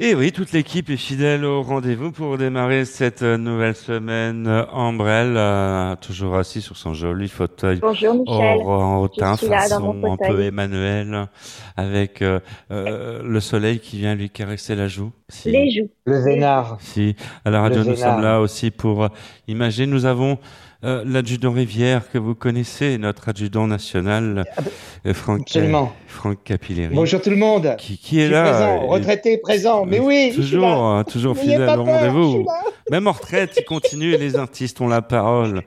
Et oui, toute l'équipe est fidèle au rendez-vous pour démarrer cette euh, nouvelle semaine. Ambrelle, euh, toujours assis sur son joli fauteuil. Bonjour Michel. Au teint façon un peu Emmanuel, avec euh, euh, le soleil qui vient lui caresser la joue. Si. Les joues. Le vénard. Si, à la radio, nous sommes là aussi pour euh, imaginer. Nous avons euh, l'adjudant Rivière que vous connaissez, notre adjudant national, euh, Franck, Absolument. Franck Capilleri. Bonjour tout le monde. Qui, qui est là présent, et- retraité, présent. Mais oui, toujours, hein, toujours fidèle au rendez-vous. Même en retraite, il continue et les artistes ont la parole.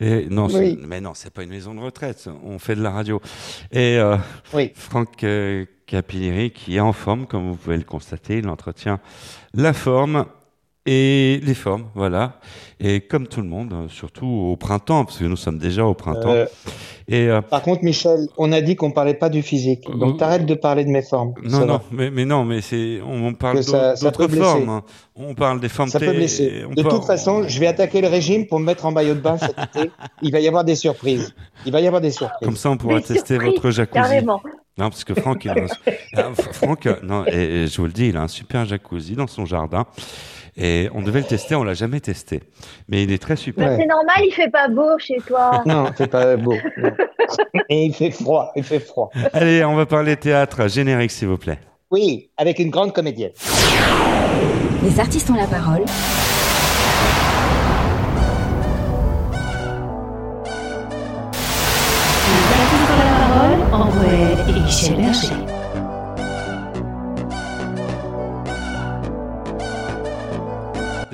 Et non, Oui. mais non, c'est pas une maison de retraite. On fait de la radio. Et euh, Oui. Franck euh, Capilleri, qui est en forme, comme vous pouvez le constater, il entretient la forme et les formes, voilà. Et comme tout le monde, euh, surtout au printemps, parce que nous sommes déjà au printemps. Euh, Et euh, par contre, Michel, on a dit qu'on parlait pas du physique. Euh, Donc t'arrêtes de parler de mes formes. non, non, mais, mais non, mais c'est, on, on parle d'autres formes. hein. On parle des formes Ça peut blesser. De peut- toute façon, je vais attaquer le régime pour me mettre en maillot de bain cet été. Il va y avoir des surprises. Il va y avoir des surprises. Comme ça, on pourra Des tester votre jacuzzi. Carrément. Non, parce que Franck, il a un, Franck, euh, non, et, et je vous le dis, il a un super jacuzzi dans son jardin. Et on devait le tester, on l'a jamais testé. Mais il est très super. Bah, Ouais. C'est normal, il fait pas beau chez toi. Non, c'est pas beau. non. Et il fait froid. Il fait froid. Allez, on va parler théâtre. Générique, s'il vous plaît. Oui, avec une grande comédienne. Les artistes ont la parole. Les artistes ont la parole. Ambrelle et Michel Berger.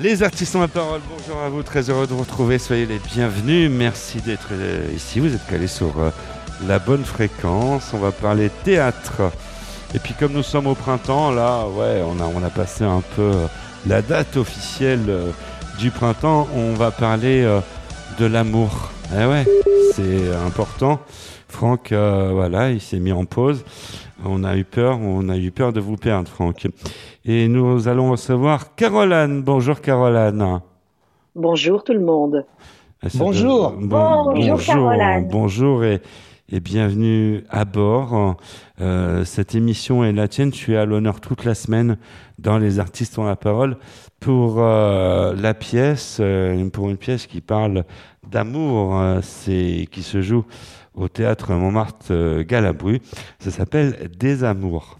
Les artistes ont la parole. Bonjour à vous, très heureux de vous retrouver. Soyez les bienvenus. Merci d'être euh, ici. Vous êtes calés sur euh, la bonne fréquence. On va parler théâtre. Et puis comme nous sommes au printemps, là, ouais, on a, on a passé un peu euh, la date officielle du printemps. On va parler de l'amour. Eh ouais, c'est important. Franck, voilà, il s'est mis en pause. On a eu peur, on a eu peur de vous perdre, Franck. Et nous allons recevoir Caroline. Bonjour Caroline. Bonjour tout le monde. Ah, Bonjour. doit- Bonjour, Caroline. Bonjour et, et bienvenue à bord. Euh, cette émission est la tienne. Tu es à l'honneur toute la semaine dans Les artistes ont la parole pour euh, la pièce, euh, pour une pièce qui parle d'amour, euh, c'est qui se joue au théâtre Montmartre euh, Galabru. Ça s'appelle Des amours.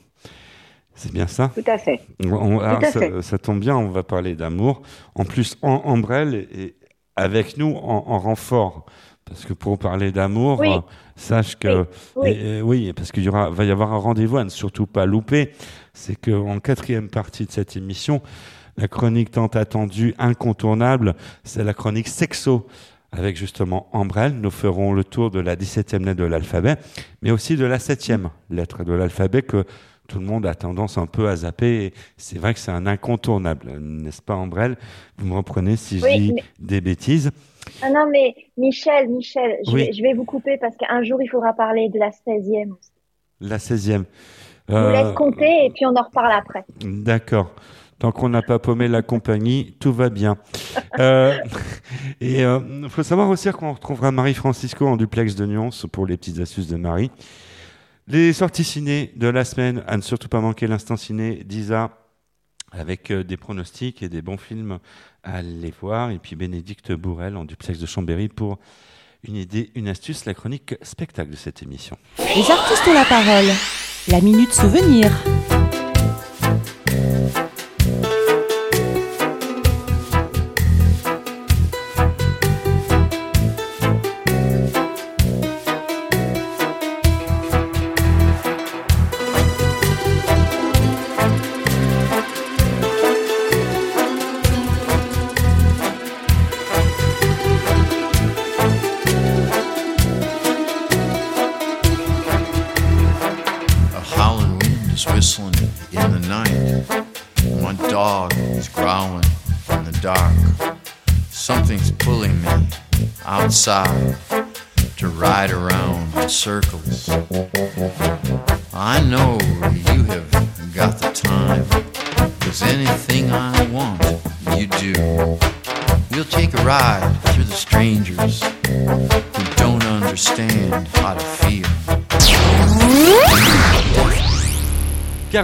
C'est bien ça? Tout à fait. on- alors, à ça, fait. ça tombe bien, on va parler d'amour. En plus, en Ambrelle et avec nous en, en renfort. Parce que pour parler d'amour, Oui. sache que Oui. et- et oui, parce qu'il y aura, va y avoir un rendez-vous à ne surtout pas louper. C'est qu'en quatrième partie de cette émission, la chronique tant attendue, incontournable, c'est la chronique sexo. Avec justement Ambrelle, nous ferons le tour de la 17e lettre de l'alphabet, mais aussi de la 7e lettre de l'alphabet que tout le monde a tendance un peu à zapper. C'est vrai que c'est un incontournable, n'est-ce pas Ambrelle? Vous me reprenez si je Oui, dis mais- des bêtises. Ah non, mais Michel, Michel, je, Oui. vais, je vais vous couper parce qu'un jour, il faudra parler de la 16e. La 16e. Je vous Euh, laisse compter et puis on en reparle après. D'accord. Tant qu'on n'a pas paumé la compagnie, tout va bien. Euh, et il faut savoir aussi qu'on retrouvera Marie Francisco en duplex de nuances pour les petites astuces de Marie. Les sorties ciné de la semaine, à ne surtout pas manquer l'instant ciné d'Isa, avec euh, des pronostics et des bons films à aller voir. Et puis Bénédicte Bourrel en duplex de Chambéry pour une idée, une astuce, la chronique spectacle de cette émission. Les artistes ont la parole. La minute souvenir.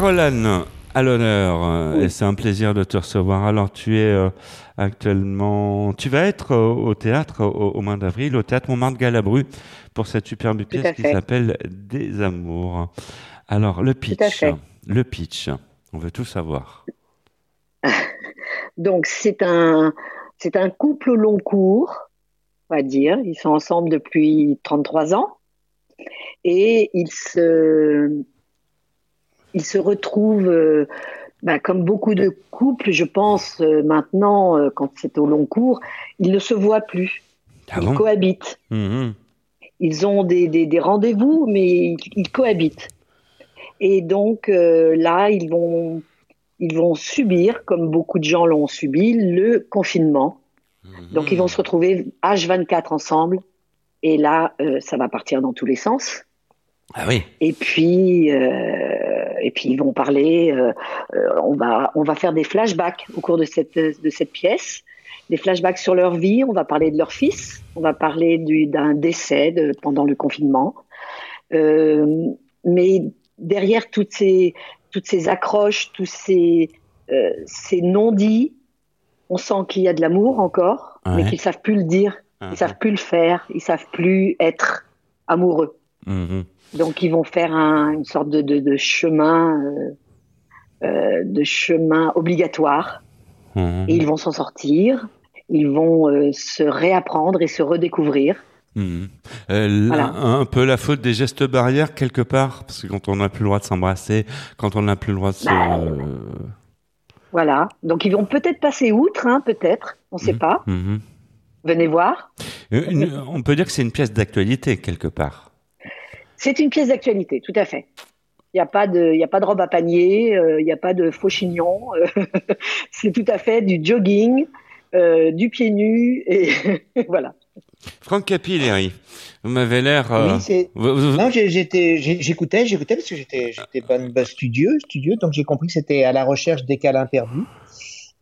Caroline, à l'honneur. Oui. Et c'est un plaisir de te recevoir. Alors, tu es euh, actuellement. Tu vas être euh, au théâtre au, au mois d'avril, au théâtre Montmartre-Galabru, pour cette superbe pièce qui s'appelle Des Amours. Alors, le pitch. Le pitch. On veut tout savoir. Donc c'est un c'est un couple au long cours, on va dire. Ils sont ensemble depuis 33 ans et ils se ils se retrouvent euh, bah, comme beaucoup de couples, je pense euh, maintenant euh, quand c'est au long cours, ils ne se voient plus. Ah ils bon? cohabitent. Mhm. Ils ont des, des, des rendez-vous, mais ils, ils cohabitent. Et donc là, ils vont, ils vont subir, comme beaucoup de gens l'ont subi, le confinement. Donc ils vont se retrouver H24 ensemble. Et là, ça va partir dans tous les sens. Ah oui. Et puis, euh, et puis ils vont parler. euh, euh, on va, on va faire des flashbacks au cours de cette de cette pièce, des flashbacks sur leur vie. On va parler de leur fils. On va parler du- d'un décès de- pendant le confinement. Euh, mais derrière toutes ces toutes ces accroches, tous ces ces non-dits, on sent qu'il y a de l'amour encore, mais qu'ils savent plus le dire, ils savent plus le faire, ils savent plus être amoureux. Mhm. Donc ils vont faire un- une sorte de, de, de chemin, euh, euh, de chemin obligatoire, Mhm. et ils vont s'en sortir. Ils vont euh, se réapprendre et se redécouvrir. Mhm. Euh, Voilà. un, un peu la faute des gestes barrières quelque part, parce que quand on n'a plus le droit de s'embrasser, quand on n'a plus le droit de se... Bah, Voilà. Donc ils vont peut-être passer outre, hein, peut-être. On ne sait Mhm. pas. Venez voir. Une- on peut dire que c'est une pièce d'actualité quelque part. C'est une pièce d'actualité, tout à fait. Il n'y a pas de, y a pas de robe à panier, euh, il n'y a pas de faux chignons. euh, c'est tout à fait du jogging, euh, du pied nu et voilà. Franck Capilleri, vous m'avez l'air... euh, Oui, Non, j'étais, j'écoutais, j'écoutais parce que j'étais, j'étais bonne, bah, studieux, studieux, donc j'ai compris que c'était à la recherche des câlins perdus.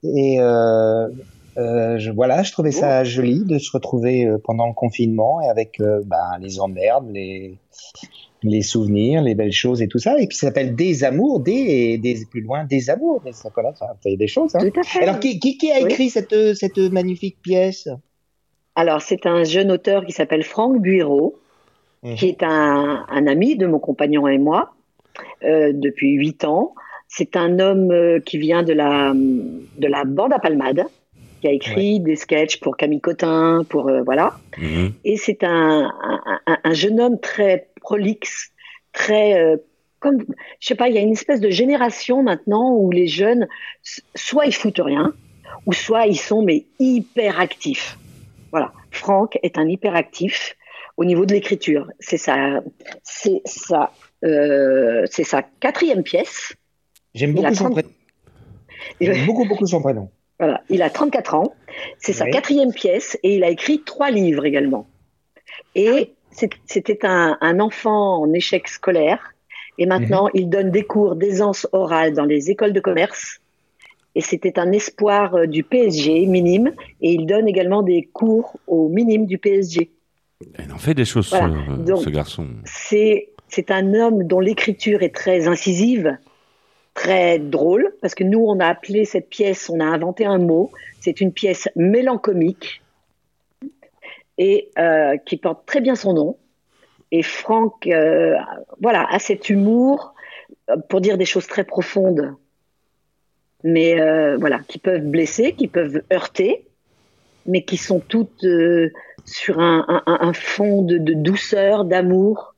Et euh, euh, je, voilà, je trouvais ça joli de se retrouver euh, pendant le confinement et avec euh, bah, les emmerdes, les les souvenirs, les belles choses et tout ça. Et puis ça s'appelle Des amours, des des plus loin des amours. Mais ça, voilà, ça fait des choses. Hein. Tout à fait. Alors qui, qui, qui a Oui. écrit cette cette magnifique pièce? Alors, c'est un jeune auteur qui s'appelle Franck Bureau, Mhm. qui est un, un ami de mon compagnon et moi euh, depuis huit ans. C'est un homme qui vient de la, de la bande à Palmade, qui a écrit des sketchs pour Camille Cotin, pour euh, voilà. Mhm. Et c'est un, un, un- un jeune homme très prolixe, très euh, comme je sais pas, il y a une espèce de génération maintenant où les jeunes soit ils foutent rien, ou soit ils sont mais hyper actifs. Voilà, Franck est un hyperactif au niveau de l'écriture. C'est sa, c'est sa, euh, c'est sa quatrième pièce. J'aime beaucoup son 30 prénom. J'aime beaucoup beaucoup son prénom. Voilà, il a 34 ans. C'est sa quatrième pièce et il a écrit trois livres également. Et c'est- c'était un, un enfant en échec scolaire. Et maintenant, il donne des cours d'aisance orale dans les écoles de commerce. Et c'était un espoir euh, du PSG minime. Et il donne également des cours au minime du PSG. Il en fait des choses, Voilà. ce, euh, Donc- ce garçon. C'est un homme dont l'écriture est très incisive, très drôle, parce que nous, on a appelé cette pièce, on a inventé un mot, c'est une pièce mélancolique et euh, qui porte très bien son nom. Et Franck, euh, voilà, a cet humour euh, pour dire des choses très profondes, mais voilà, qui peuvent blesser, qui peuvent heurter, mais qui sont toutes sur un, fond de douceur, d'amour,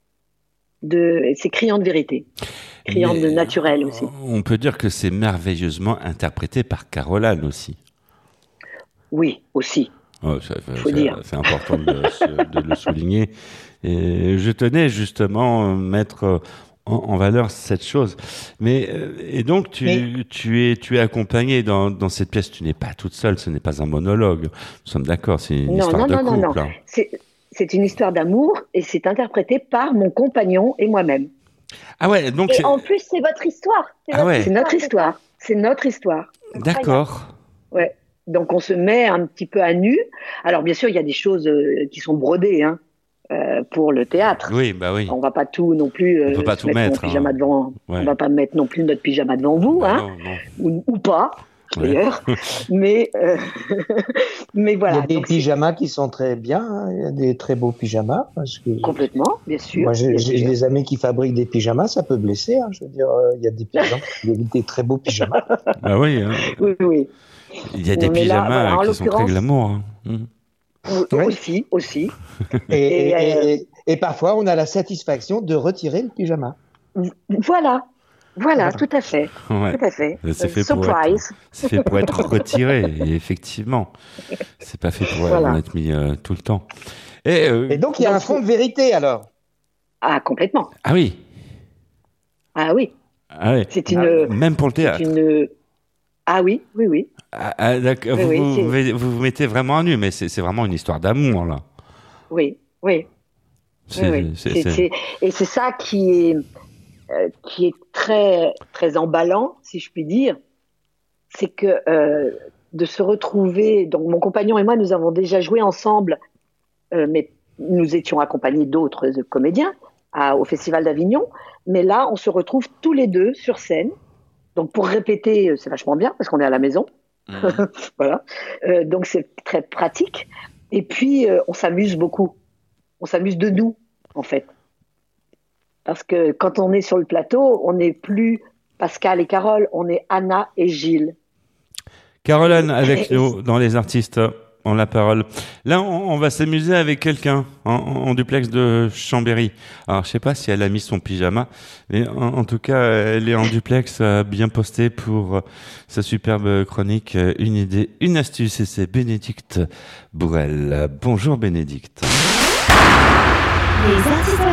de, c'est criant de vérité, criant Mais, de naturel aussi. On peut dire que c'est merveilleusement interprété par Caroline aussi. Oui, aussi. Oh. C'est important de, le souligner. Et je tenais justement à mettre euh, en, en valeur cette chose. Mais euh, et donc tu, Mais- tu es tu es accompagné dans, dans cette pièce. Tu n'es pas toute seule. Ce n'est pas un monologue. Nous sommes d'accord. C'est une Non, histoire non, de non, non, couple. non. hein. C'est une histoire d'amour et c'est interprété par mon compagnon et moi-même. Ah ouais. Donc Et c'est- en plus, c'est votre histoire. C'est Ah ouais. Notre histoire. C'est notre histoire. d'accord. Ouais. Donc on se met un petit peu à nu. Alors bien sûr, il y a des choses euh, qui sont brodées. Hein. euh, pour le théâtre. Oui, bah oui. On va pas tout non plus euh, On peut pas se tout mettre mettre, pyjama hein. devant. Ouais. On va pas mettre non plus notre pyjama devant vous, Bah hein, non, non. ou, ou pas Ouais. d'ailleurs. mais euh, mais Il voilà. y a des donc pyjamas qui sont très bien. hein. Il y a des très beaux pyjamas. Parce que complètement, bien sûr. moi, j'ai des amis qui fabriquent des pyjamas. Ça peut blesser. hein. Je veux dire, euh, il y a des pyjamas, il y a des très beaux pyjamas. Bah oui, hein. Oui, oui. il y a des Mais là, pyjamas voilà, en qui sont très glamour. Ouais. Aussi, aussi. Et, Et, et- euh, et- et parfois, on a la satisfaction de retirer le pyjama. Voilà, voilà, tout à fait, Ouais. tout à fait. C'est fait pour Surprise. C'est fait pour être retiré, et effectivement. C'est pas fait pour Voilà. euh, être mis euh, tout le temps. Et, euh, Et donc, il y a un fond de vérité alors? Ah, complètement. Ah oui, Ah oui, ah oui. c'est une, Même pour le c'est théâtre. une. Ah oui, oui, oui. Ah, ah, d'accord. Oui, vous, oui, vous, c'est- vous vous mettez vraiment à nu, mais c'est c'est vraiment une histoire d'amour, là. Oui, oui. C'est- oui, oui. c'est- C'est- c'est- c'est- Et c'est ça qui est, euh, qui est très, très emballant, si je puis dire. C'est que euh, de se retrouver. Donc, mon compagnon et moi, nous avons déjà joué ensemble, euh, mais nous étions accompagnés d'autres comédiens à- au Festival d'Avignon. Mais là, on se retrouve tous les deux sur scène. Donc, pour répéter, euh, c'est vachement bien parce qu'on est à la maison. Mhm. voilà. Euh, donc c'est très pratique. Et puis euh, on s'amuse beaucoup. On s'amuse de nous, en fait. Parce que quand on est sur le plateau, on n'est plus Pascal et Carole, on est Anna et Gilles. Caroline avec nous dans les artistes en la parole. Là, on, on va s'amuser avec quelqu'un en, en duplex de Chambéry. Alors, je sais pas si elle a mis son pyjama, mais en, en tout cas, elle est en duplex euh, bien postée pour euh, sa superbe chronique euh, Une idée, une astuce, et c'est Bénédicte Bourrel. Bonjour Bénédicte. Les artistes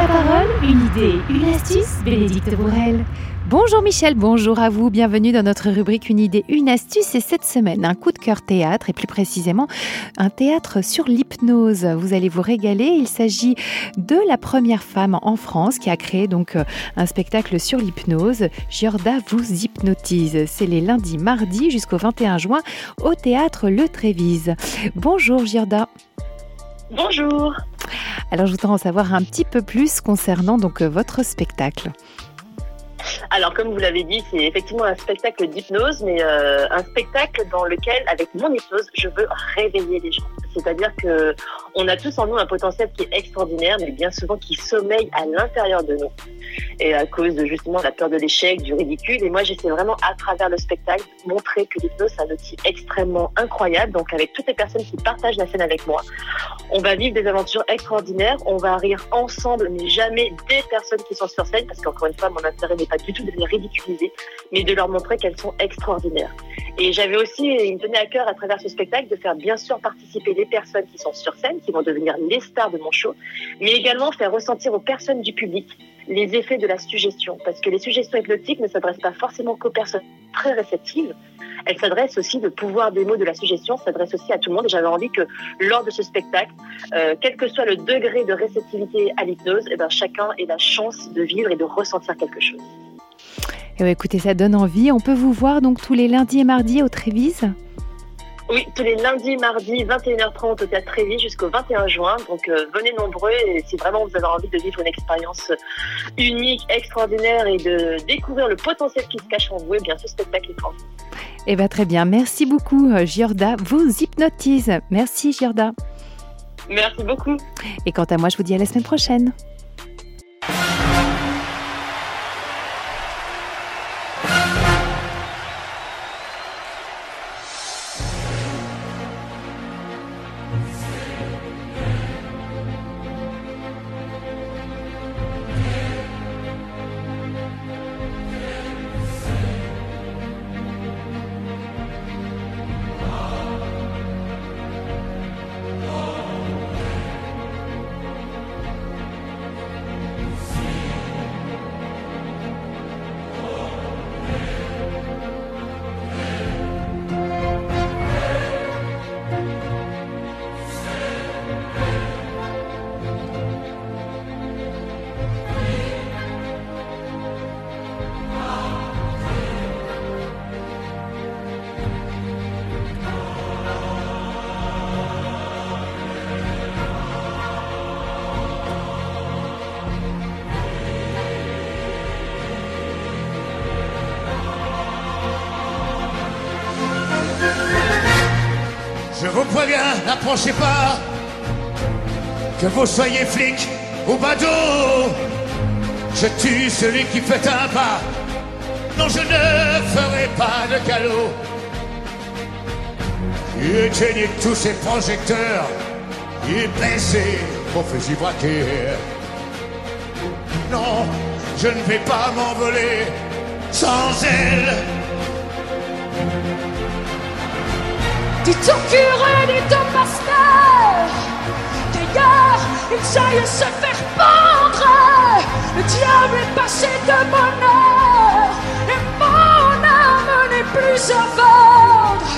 une idée, une astuce, Bénédicte Bourrel. Bonjour Michel, bonjour à vous, bienvenue dans notre rubrique Une idée, une astuce et cette semaine un coup de cœur théâtre et plus précisément un théâtre sur l'hypnose. Vous allez vous régaler, il s'agit de la première femme en France qui a créé donc euh, un spectacle sur l'hypnose. Giorda vous hypnotise. C'est les lundis, mardis jusqu'au 21 juin au théâtre Le Trévise. Bonjour Giorda. Bonjour. Alors je voudrais en savoir un petit peu plus concernant donc euh, votre spectacle. Alors, comme vous l'avez dit, c'est effectivement un spectacle d'hypnose, mais euh, un spectacle dans lequel, avec mon hypnose, je veux réveiller les gens. C'est-à-dire que on a tous en nous un potentiel qui est extraordinaire, mais bien souvent qui sommeille à l'intérieur de nous. Et à cause de justement la peur de l'échec, du ridicule. Et moi, j'essaie vraiment à travers le spectacle de montrer que l'hypnose, c'est un outil extrêmement incroyable. Donc, avec toutes les personnes qui partagent la scène avec moi, on va vivre des aventures extraordinaires. On va rire ensemble, mais jamais des personnes qui sont sur scène, parce qu'encore une fois, mon intérêt n'est pas du tout de les ridiculiser, mais de leur montrer qu'elles sont extraordinaires. Et j'avais aussi, il me tenait à cœur à travers ce spectacle de faire bien sûr participer les personnes qui sont sur scène, qui vont devenir les stars de mon show, mais également faire ressentir aux personnes du public les effets de la suggestion. Parce que les suggestions hypnotiques ne s'adressent pas forcément qu'aux personnes très réceptives. Elles s'adressent aussi, le pouvoir des mots de la suggestion s'adresse aussi à tout le monde. Et j'avais envie que lors de ce spectacle, euh, quel que soit le degré de réceptivité à l'hypnose, eh ben, chacun ait la chance de vivre et de ressentir quelque chose. Eh ouais, écoutez, ça donne envie. On peut vous voir donc tous les lundis et mardis au Trévise. Oui, tous les lundis, mardis, 21h30 au Théâtre Trévis jusqu'au 21 juin. Donc euh, venez nombreux et si vraiment vous avez envie de vivre une expérience unique, extraordinaire et de découvrir le potentiel qui se cache en vous, eh bien ce spectacle est pour vous. Eh bien, très bien. Merci beaucoup, euh, Giorda. Vous hypnotise. Merci, Giorda. Merci beaucoup. Et quant à moi, je vous dis à la semaine prochaine. Je vous préviens, n'approchez pas. Que vous soyez flic ou badaud, je tue celui qui fait un pas. Non, je ne ferai pas de galop. Éteignez tous ces projecteurs et baissez vos fusils braqués. Non, je ne vais pas m'envoler sans elle. Dites au curé, dites au pasteur Qu'ailleurs, ils aillent se faire pendre. Le diable est passé de bonheur Et mon âme n'est plus à vendre.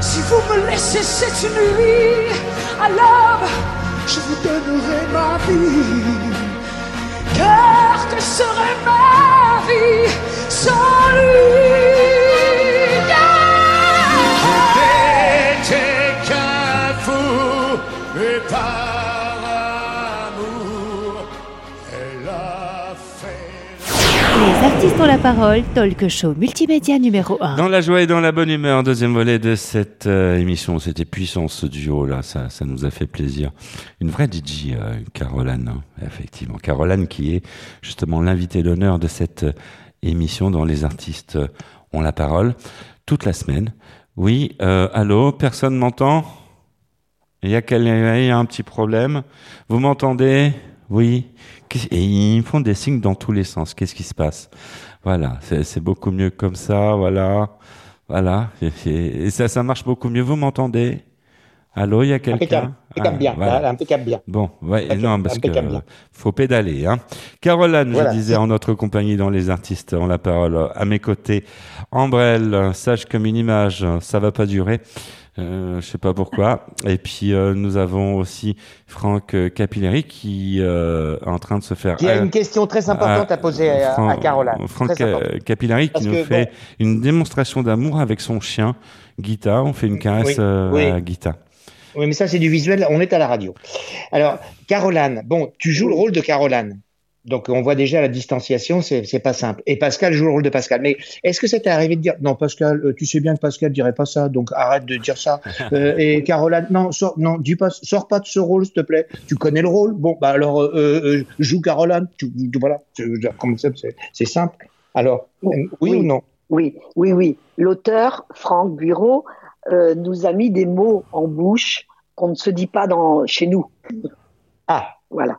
Si vous me laissez cette nuit. À je vous donnerai ma vie. Car que serait ma vie sans lui? Ont la parole, talk show multimédia numéro 1. Dans la joie et dans la bonne humeur, deuxième volet de cette euh, émission. C'était puissant ce duo là, ça, ça nous a fait plaisir. Une vraie DJ, euh, Caroline, hein, effectivement. Caroline qui est justement l'invité d'honneur de cette euh, émission dont les artistes ont la parole toute la semaine. Oui, allô, personne m'entend? Il y a un petit problème Vous m'entendez? Oui. Et ils me font des signes dans tous les sens. Qu'est-ce qui se passe? Voilà, c'est beaucoup mieux comme ça, voilà. Voilà, et, ça, ça marche beaucoup mieux. Vous m'entendez? Allô, il y a quelqu'un? Impeccable, Ah, bien, voilà. impeccable bien. Bon, ouais, Impeccable, non, parce que bien. faut pédaler. Hein. Caroline, Voilà. je disais, en notre compagnie dans les artistes ont la parole. À mes côtés, Ambrelle, sage comme une image, ça va pas durer. Euh, je sais pas pourquoi. Et puis euh, nous avons aussi Franck euh, Capilleri qui est en train de se faire. Qui a une question très importante à poser à, Fran- à Caroline. Franck Capillari qui Parce nous que, fait bon. une démonstration d'amour avec son chien, Guita. On fait une caresse Oui, oui. à Guita. Oui, mais ça, c'est du visuel. On est à la radio. Alors, Caroline, bon, tu joues le rôle de Caroline. Donc, on voit déjà la distanciation, c'est c'est pas simple. Et Pascal joue le rôle de Pascal. Mais est-ce que ça t'est arrivé de dire, non, Pascal, euh, tu sais bien que Pascal dirait pas ça, donc arrête de dire ça. Euh, et Caroline, non, sors, non, dis pas, sors pas de ce rôle, s'il te plaît. Tu connais le rôle. Bon, bah alors, euh, euh, joue Caroline. Tu, tu- voilà. Comme ça, c'est simple. Alors, oui, ou non? Oui, oui, oui. L'auteur, Franck Bureau, euh, nous a mis des mots en bouche qu'on ne se dit pas dans, chez nous. Ah, Voilà.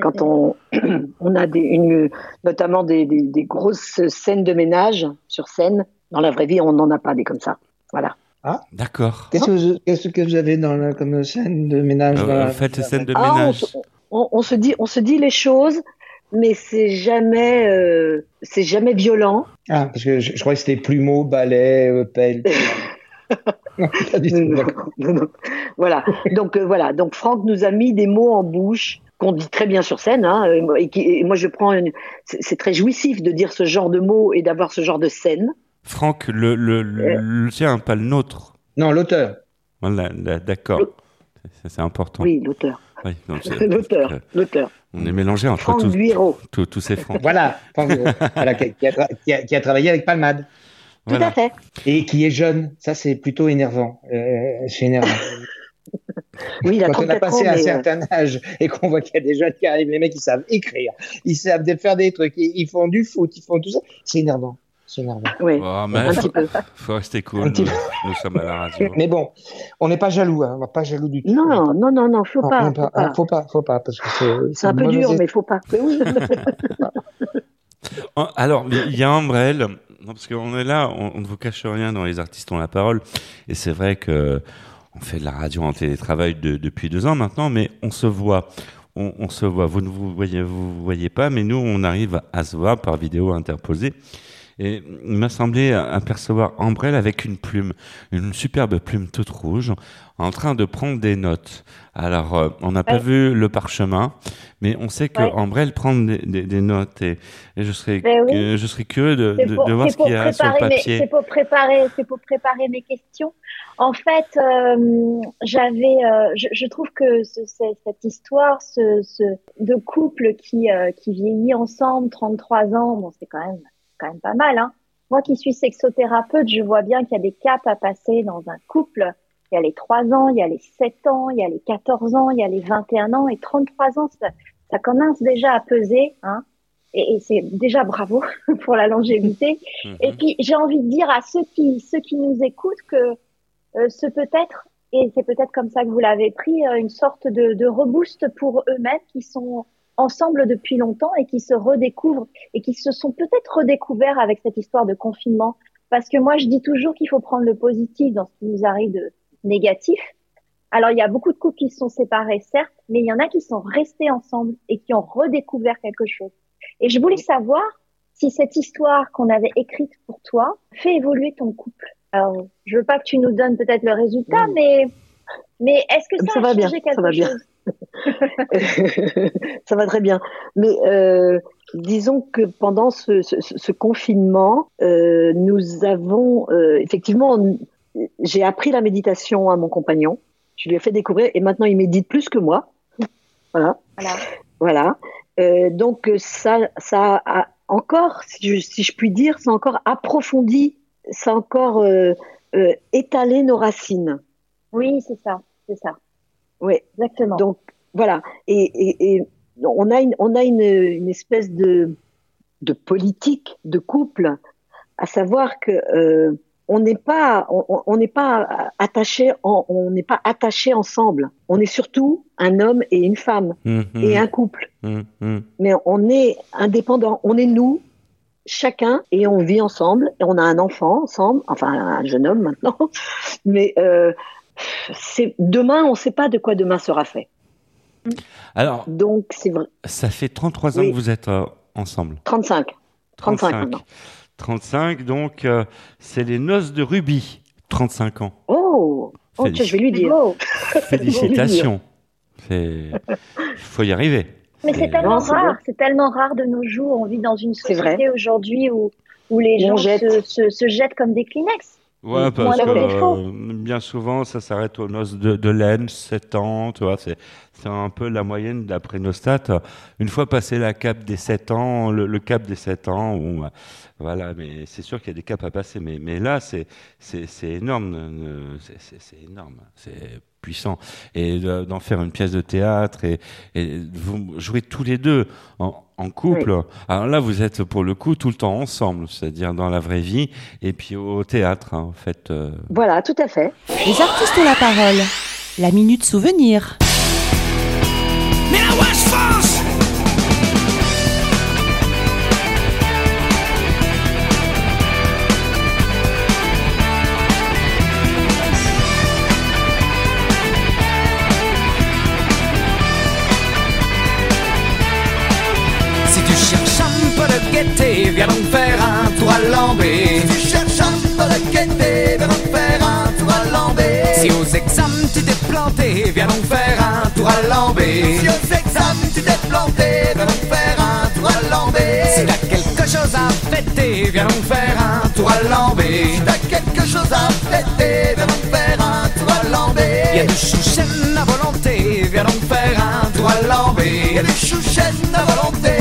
Quand on, on a des, une, notamment des, des, des grosses scènes de ménage sur scène, dans la vraie vie, on n'en a pas des comme ça. Voilà. D'accord. Qu'est-ce que, vous- qu'est-ce que vous avez dans la, comme scène de ménage Euh, faites scènes de Ah, on, ménage. on- on se dit, on se dit les choses, mais c'est jamais, euh, c'est jamais violent. Ah, parce que je, je croyais que c'était plumeau, balai, euh, pelle. Non, pas du tout, Non, non. Voilà. Donc euh, voilà. Donc Franck nous a mis des mots en bouche qu'on dit très bien sur scène. Hein, et, moi- et qui- et moi, je prends. une- C'est très jouissif de dire ce genre de mots et d'avoir ce genre de scène. Franck, le, le, le, le tien, pas le nôtre. Non, l'auteur. Voilà, d'accord. C'est important. Oui, l'auteur. Oui, L'auteur. euh, L'auteur. On est mélangé entre Franck tous, tous, tous ces Franck. Voilà, Franck. Voilà, a, qui a- qui a travaillé avec Palmade. Tout Voilà. à fait. Et qui est jeune. Ça, c'est plutôt énervant. Euh, c'est énervant. Oui, il a Quand on a 34 ans. passé un euh, certain âge et qu'on voit qu'il y a des jeunes qui arrivent, les mecs, ils savent écrire, ils savent faire des trucs, ils, font du foot, ils font tout ça. C'est énervant. C'est énervant. oui, Oh, mais un faut, petit peu. faut rester cool. Nous, nous sommes à la radio. Mais bon, on n'est pas jaloux, hein. on n'est pas jaloux du tout. Non, non, non, non, faut pas. Faut pas- pas. faut pas, faut pas, parce que c'est. C'est un peu dur, mais faut pas. Alors, il y a Ambrelle, non, parce qu'on est là, on, ne vous cache rien dans les artistes ont la parole, et c'est vrai que on fait de la radio en télétravail de- depuis deux ans maintenant, mais on se voit. On, on se voit. Vous ne vous voyez, vous voyez pas, mais nous, on arrive à se voir par vidéo interposée. Et il m'a semblé apercevoir Ambrelle avec une plume, une superbe plume toute rouge, en train de prendre des notes. Alors, euh, on n'a pas vu le parchemin, mais on sait que Ouais. Ambrelle prend des, des- des notes et, et je serais, Ben oui. euh, je serais curieux de, C'est de- pour, de voir ce qu'il y a sur le papier. c'est pour préparer, c'est pour préparer mes questions. En fait, euh, j'avais, euh, je, je trouve que ce- ce- cette histoire, ce, ce de couple qui qui vieillit ensemble, 33 ans, bon, c'est quand même quand même pas mal, hein. Moi qui suis sexothérapeute, je vois bien qu'il y a des caps à passer dans un couple il y a les 3 ans, il y a les 7 ans, il y a les 14 ans, il y a les 21 ans et 33 ans, ça, ça commence déjà à peser. Hein, et, et c'est déjà bravo pour la longévité. Mhm. Et puis j'ai envie de dire à ceux qui, ceux qui nous écoutent que euh, ce peut être, et c'est peut-être comme ça que vous l'avez pris, euh, une sorte de, de reboost pour eux-mêmes qui sont ensemble depuis longtemps et qui se redécouvrent et qui se sont peut-être redécouverts avec cette histoire de confinement. Parce que moi, je dis toujours qu'il faut prendre le positif dans ce qui nous arrive de négatif. Alors, il y a beaucoup de couples qui se sont séparés, certes, mais il y en a qui sont restés ensemble et qui ont redécouvert quelque chose. Et je voulais savoir si cette histoire qu'on avait écrite pour toi fait évoluer ton couple. Alors, je veux pas que tu nous donnes peut-être le résultat, mais mais est-ce que ça, Ça a va bien, changé quelque ça va bien. ça va très bien. Mais euh, disons que pendant ce, ce, ce confinement, euh, nous avons euh, effectivement, j'ai appris la méditation à mon compagnon. Je lui ai fait découvrir et maintenant il médite plus que moi. Voilà. Voilà. Voilà. Euh, donc ça, ça a encore, si je, si je puis dire, ça a encore approfondi, ça a encore étalé nos racines. Oui, c'est ça, c'est ça. Oui. Exactement. Donc voilà. Et, et, et on a une, on a une, une espèce de, de politique de couple, à savoir que euh, on n'est pas, on n'est pas attaché, en- on n'est pas attaché ensemble. On est surtout un homme et une femme Mhm. et un couple. Mhm. Mais on est indépendant. On est nous, chacun, et on vit ensemble. Et on a un enfant ensemble, enfin un jeune homme maintenant. Mais euh, demain, on ne sait pas de quoi demain sera fait. Alors, Donc c'est vrai. ça fait 33 ans Oui. que vous êtes euh, ensemble. 35. 35 maintenant. 35, donc euh, c'est les noces de Ruby. 35 ans. Oh, oh tiens, je vais lui dire. Félicitations. C'est faut y arriver. Mais c'est tellement rare, c'est tellement rare de nos jours. On vit dans une société aujourd'hui où, où les gens jette. se, se, se jettent comme des Kleenex. Ouais, parce que euh, bien souvent, ça s'arrête aux noces de, de laine, 7 ans, tu vois, c'est, c'est un peu la moyenne d'après nos stats. Une fois passé la cap des 7 ans, le, le cap des 7 ans, bon, bah, voilà, mais c'est sûr qu'il y a des caps à passer, mais, mais là, c'est, c'est, c'est énorme, euh, c'est, c'est, c'est énorme, c'est puissant. Et de- d'en faire une pièce de théâtre, et, et vous jouez tous les deux en, en couple. Alors là, vous êtes pour le coup tout le temps ensemble, c'est-à-dire dans la vraie vie, et puis au théâtre, hein, en fait. euh, Voilà, tout à fait. Les artistes ont la parole. La minute souvenir. Mais la France Si tu cherches un peu de gaieté, viens donc faire un tour à Lambé. Si tu cherches un peu de gaieté, viens donc faire un tour à Lambé. Si aux examens tu t'es planté, viens donc faire un tour à Lambé. Si aux examens tu t'es planté, viens donc faire un tour à Lambé. Si t'as quelque chose à fêter, viens donc faire un tour à Lambé. Si t'as quelque chose à fêter, viens donc faire un tour à Lambé. Y a du chouchen à volonté, viens donc faire un tour à Lambé. Y a du chouchen à volonté,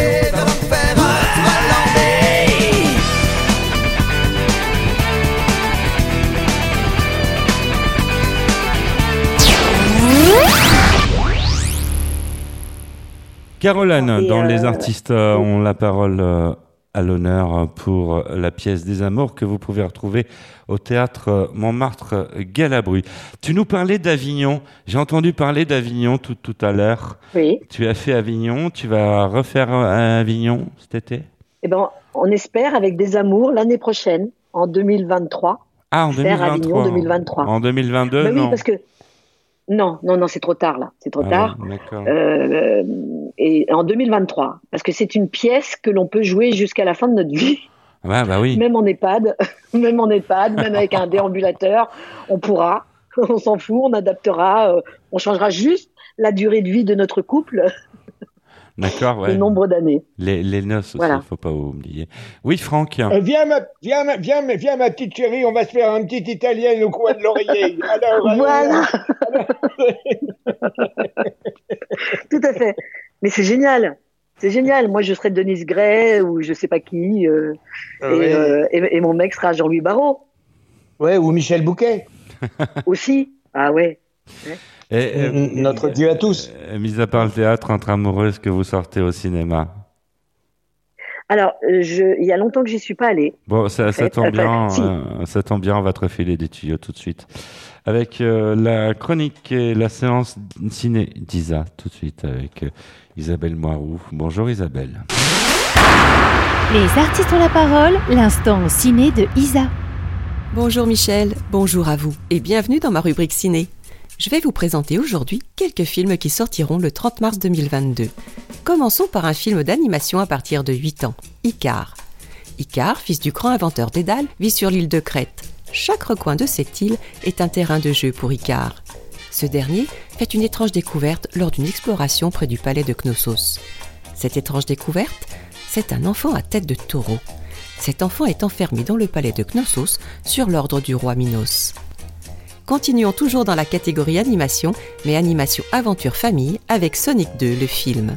Caroline, dans euh, Les artistes euh, ont la parole euh, à l'honneur pour la pièce des amours que vous pouvez retrouver au théâtre Montmartre Galabru. Tu nous parlais d'Avignon. J'ai entendu parler d'Avignon tout, tout à l'heure. Oui. Tu as fait Avignon. Tu vas refaire Avignon cet été? Eh ben, on espère avec des amours l'année prochaine, en 2023. Ah, en Faire 2023. Avignon 2023. En 2022, Bah oui, non. parce que non, non, non, c'est trop tard là, c'est trop Ah tard. ouais. Euh, et en 2023, parce que c'est une pièce que l'on peut jouer jusqu'à la fin de notre vie, Ouais, bah oui. même en EHPAD, même en EHPAD, même avec un déambulateur, on pourra, on s'en fout, on adaptera, euh, on changera juste la durée de vie de notre couple, D'accord, ouais. le nombre d'années. Les, les noces aussi, Voilà. faut pas oublier. Oui, Franck. Eh, viens, ma, viens, ma, viens, ma, viens, ma petite chérie, on va se faire un petit italien au coin de l'oreiller. Alors, Voilà. Tout à fait. Mais c'est génial. C'est génial. Moi, je serais Denise Gray ou je sais pas qui. euh, et, Ouais. euh, et- et mon mec sera Jean-Louis Barrault Ouais, ou Michel Bouquet. aussi. Ah ouais. Et, euh, Notre Dieu à tous. euh, mis à part le théâtre entre amoureux, est-ce que vous sortez au cinéma Alors, euh, je, il y a longtemps que j'y suis pas allée. Bon, ça, ça fait, tombe bien, enfin, si. euh, ça tombe bien, on va te refiler des tuyaux tout de suite. Avec euh, la chronique et la séance ciné d'Isa, tout de suite, avec euh, Isabelle Moirou. Bonjour Isabelle. Les artistes ont la parole, l'instant ciné de Isa. Bonjour Michel, bonjour à vous et bienvenue dans ma rubrique ciné. Je vais vous présenter aujourd'hui quelques films qui sortiront le 30 mars 2022. Commençons par un film d'animation à partir de 8 ans, Icar. Icar, fils du grand inventeur Dédale, vit sur l'île de Crète. Chaque recoin de cette île est un terrain de jeu pour Icar. Ce dernier fait une étrange découverte lors d'une exploration près du palais de Knossos. Cette étrange découverte, c'est un enfant à tête de taureau. Cet enfant est enfermé dans le palais de Knossos sur l'ordre du roi Minos. Continuons toujours dans la catégorie animation, mais animation aventure famille avec Sonic 2, le film.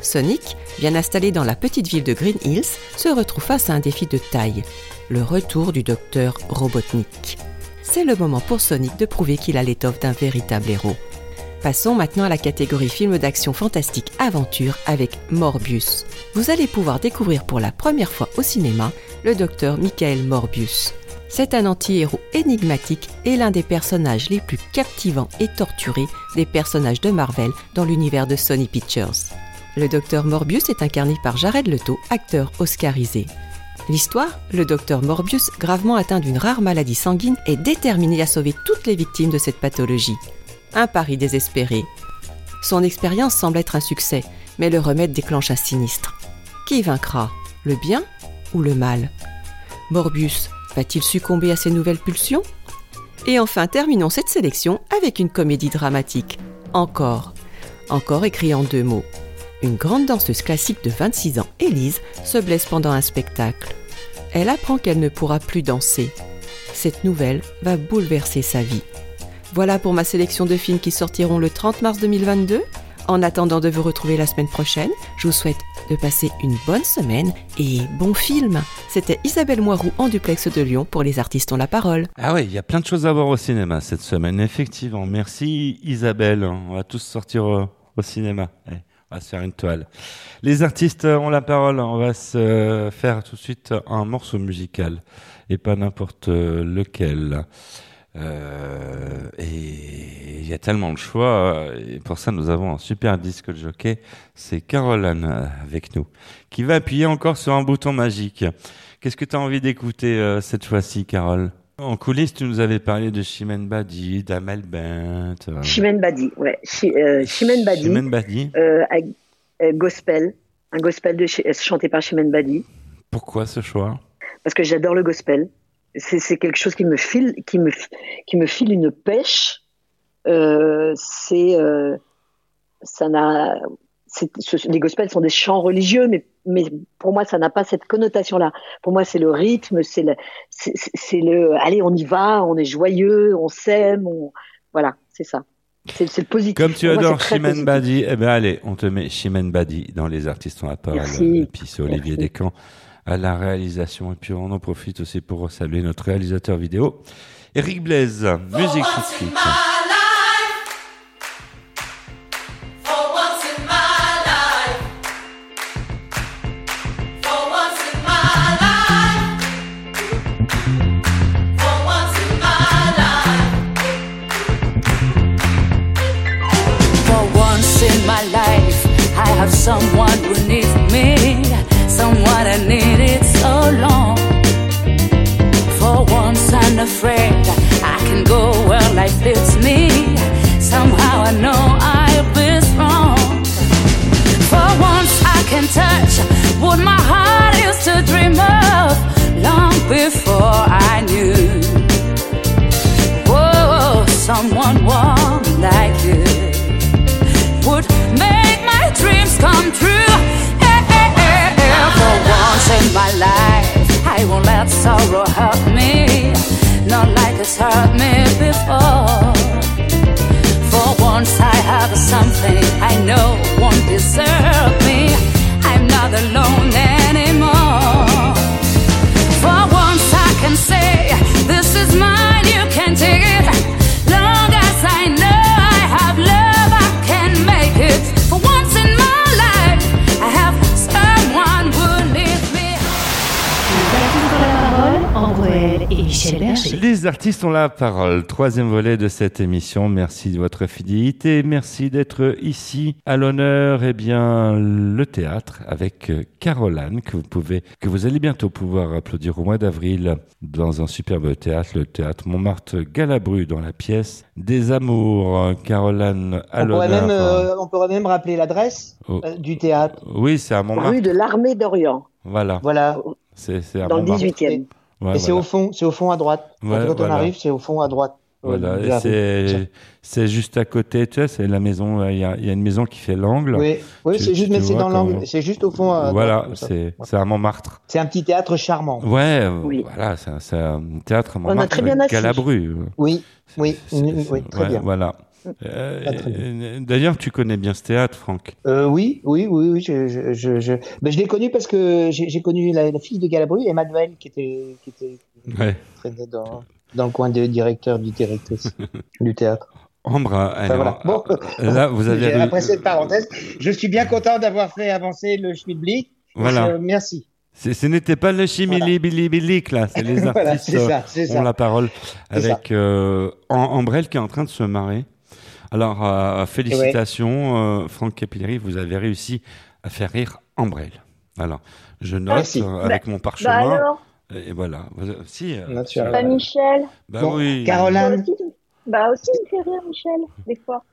Sonic, bien installé dans la petite ville de Green Hills, se retrouve face à un défi de taille, le retour du docteur Robotnik. C'est le moment pour Sonic de prouver qu'il a l'étoffe d'un véritable héros. Passons maintenant à la catégorie film d'action fantastique aventure avec Morbius. Vous allez pouvoir découvrir pour la première fois au cinéma le docteur Michael Morbius. C'est un anti-héros énigmatique et l'un des personnages les plus captivants et torturés des personnages de Marvel dans l'univers de Sony Pictures. Le docteur Morbius est incarné par Jared Leto, acteur oscarisé. L'histoire, le docteur Morbius, gravement atteint d'une rare maladie sanguine, est déterminé à sauver toutes les victimes de cette pathologie. Un pari désespéré. Son expérience semble être un succès, mais le remède déclenche un sinistre. Qui vaincra Le bien ou le mal? Morbius va-t-il succomber à ses nouvelles pulsions? Et enfin, terminons cette sélection avec une comédie dramatique. Encore. Encore écrit en deux mots. Une grande danseuse classique de 26 ans, Élise, se blesse pendant un spectacle. Elle apprend qu'elle ne pourra plus danser. Cette nouvelle va bouleverser sa vie. Voilà pour ma sélection de films qui sortiront le 30 mars 2022. En attendant de vous retrouver la semaine prochaine, je vous souhaite de passer une bonne semaine et bon film. C'était Isabelle Moirou en duplex de Lyon pour Les Artistes ont la parole. Ah ouais, il y a plein de choses à voir au cinéma cette semaine, effectivement. Merci Isabelle, on va tous sortir au, au cinéma. On va se faire une toile. Les artistes ont la parole, on va se faire tout de suite un morceau musical et pas n'importe lequel. Euh, et il y a tellement de choix. Et pour ça, nous avons un super disque de jockey. C'est Caroline euh, avec nous, qui va appuyer encore sur un bouton magique. Qu'est-ce que tu as envie d'écouter euh, cette fois-ci, Carole? En coulisses, tu nous avais parlé de Chimène Badi, d'Amel Bent. euh, Chimène Badi, ouais. Euh, Chimène Badi. Chimène Badi. euh, euh, gospel, un gospel de euh, chanté par Chimène Badi, Pourquoi ce choix? Parce que j'adore le gospel. C'est quelque chose qui me file, qui me, qui me file une pêche. Euh, c'est, euh, ça n'a, ce- les gospels sont des chants religieux, mais, mais pour moi, ça n'a pas cette connotation-là. Pour moi, c'est le rythme, c'est le, c'est allez, on y va, on est joyeux, on s'aime, on, voilà, c'est ça. C'est le positif. Comme tu adores Chimène. Badi, eh ben allez, on te met Chimène Badi dans les artistes en parole. Merci. Puis Olivier Merci. Descamps à la réalisation. Et puis on en profite aussi pour saluer notre réalisateur vidéo, Eric Blaise. Musique tout de afraid I can go where life leads me. Somehow I know I'll be strong. For once, I can touch what my heart used to dream of long before I knew. Whoa, someone warm like you would make my dreams come true. For once in my life, I won't let sorrow hurt me, not like it's hurt me before. Les artistes ont la parole. Troisième volet de cette émission. Merci de votre fidélité. Merci d'être ici. À l'honneur, eh bien, le théâtre avec euh, Caroline, que vous pouvez, que vous allez bientôt pouvoir applaudir au mois d'avril dans un superbe théâtre, le théâtre Montmartre Galabru, dans la pièce Des Amours. Caroline, à On pourrait, même, l'honneur. euh, on pourrait même rappeler l'adresse Oh. euh, du théâtre. Oui, c'est à Montmartre. Rue de l'Armée d'Orient, Voilà. Voilà. C'est c'est à dans le Montmartre. 18e. Ouais, et c'est voilà. au fond, c'est au fond à droite. Quand- Ouais, quand voilà. on arrive, c'est au fond à droite. Voilà, Euh, c'est c'est juste à côté, tu vois, c'est la maison, euh, il y a, y a une maison qui fait l'angle. Oui, oui c'est juste, mais c'est dans l'angle. C'est juste au fond. à Voilà, c'est c'est à Montmartre. C'est un petit théâtre charmant. Ouais, euh, Oui. voilà, c'est un- c'est un théâtre à a Montmartre. très bien assis. Galabru. Oui, oui, C'est- oui, c'est- oui, très ouais, bien. Voilà. Euh, euh, D'ailleurs, tu connais bien ce théâtre, Franck. Euh, oui, oui, oui, oui. Je, je, je, je... Ben, je l'ai connu parce que j'ai connu la, la fille de Galabru, Emmanuel, qui était, qui était Ouais. traînée dans, dans le coin de directeur du directrice du théâtre. Ambre, Enfin, voilà. Bon. là, vous avez Après cette parenthèse, je suis bien content d'avoir fait avancer le Schmidblick. Voilà. Merci. Ce n'était pas le chimilibilibilic, là, c'est les Voilà, artistes c'est ça, ont ça. la parole avec euh, qui est en train de se marrer. Alors, euh, félicitations, euh, Franck Capilleri, vous avez réussi à faire rire Ambrelle. Alors, je note Merci. euh, avec mon Bah parchemin. alors, et voilà. Vous- Si, euh, Naturel. bah Michel. bah Bon, oui. Toi Caroline, bah aussi, il me fait rire, Michel, des fois.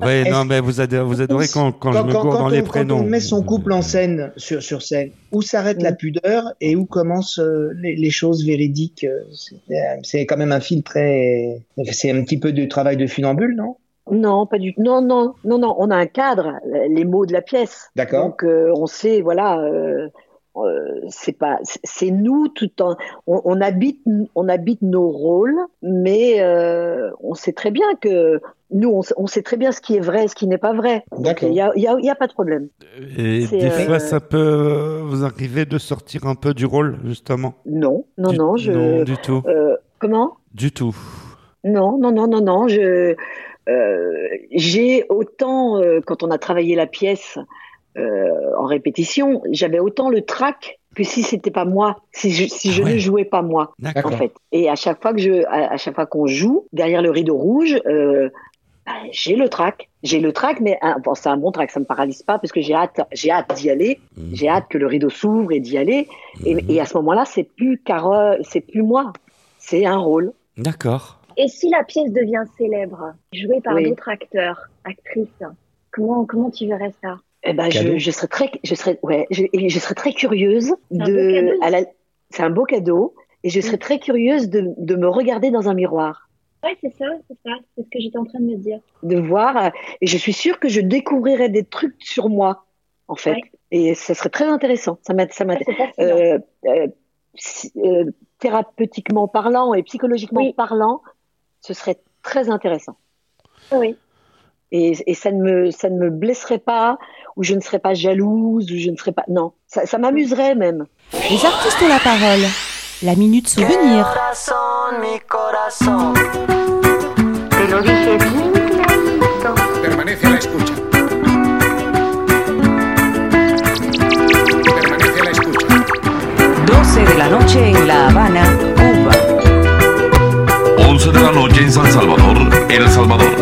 Ouais, Est-ce- non, mais vous adorez, vous adorez quand, quand, je me gourre dans on, les quand prénoms. on met son couple en scène sur, sur scène, où s'arrête la pudeur et où commencent euh, les, les choses véridiques euh, c'est- quand même un film très. C'est un petit peu du travail de funambule, non? Non, pas du tout. Non, non, non, non. On a un cadre, les mots de la pièce. D'accord. Donc euh, on sait, voilà, euh, euh, c'est pas, c'est- c'est nous tout en, on, on habite, on habite nos rôles, mais euh, on sait très bien que nous, on, sait- on sait très bien ce qui est vrai, et ce qui n'est pas vrai. Il y a, pas de problème. Et des euh, fois, ça peut vous arriver de sortir un peu du rôle, justement? Non, non, Du- non, je. Non, du tout. euh, comment? Du tout. Non, non, non, non, non. Je, euh, j'ai autant euh, quand on a travaillé la pièce euh, en répétition, j'avais autant le trac que si c'était pas moi, si je, si Ah je ouais. ne jouais pas moi, en D'accord. fait. Et à chaque fois que je, à, à chaque fois qu'on joue derrière le rideau rouge, euh, bah, j'ai le trac, j'ai le trac, mais hein, bon, c'est un bon trac, ça me paralyse pas parce que j'ai hâte, j'ai hâte d'y aller, Mhm. j'ai hâte que le rideau s'ouvre et d'y aller. Et, et à ce moment-là, c'est plus Carole, c'est plus moi, c'est un rôle. D'accord. Et si la pièce devient célèbre, jouée par Oui. d'autres acteurs, actrices, comment, comment tu verrais ça? Eh ben, je, je serais très, je serais, ouais, je, serais très curieuse de, c'est un beau cadeau, et je serais très curieuse de, de me regarder dans un miroir, Ouais, c'est ça, c'est ça, c'est ce que j'étais en train de me dire. de voir, et je suis sûre que je découvrirais des trucs sur moi, en fait, Ouais. et ça serait très intéressant. Ça m'a, ça m'a, Ouais, euh, euh, euh, thérapeutiquement parlant et psychologiquement Oui. parlant, ce serait très intéressant. Oui. Et, et ça ne me ça ne me blesserait pas ou je ne serais pas jalouse ou je ne serais pas non ça, ça m'amuserait même Les artistes ont la parole. La minute souvenir. Te lo dije bien clarito. Permanece a la escucha. Permanece a la escucha. 12 de la noche en La Habana, Cuba. 11 de la noche en San Salvador, El Salvador.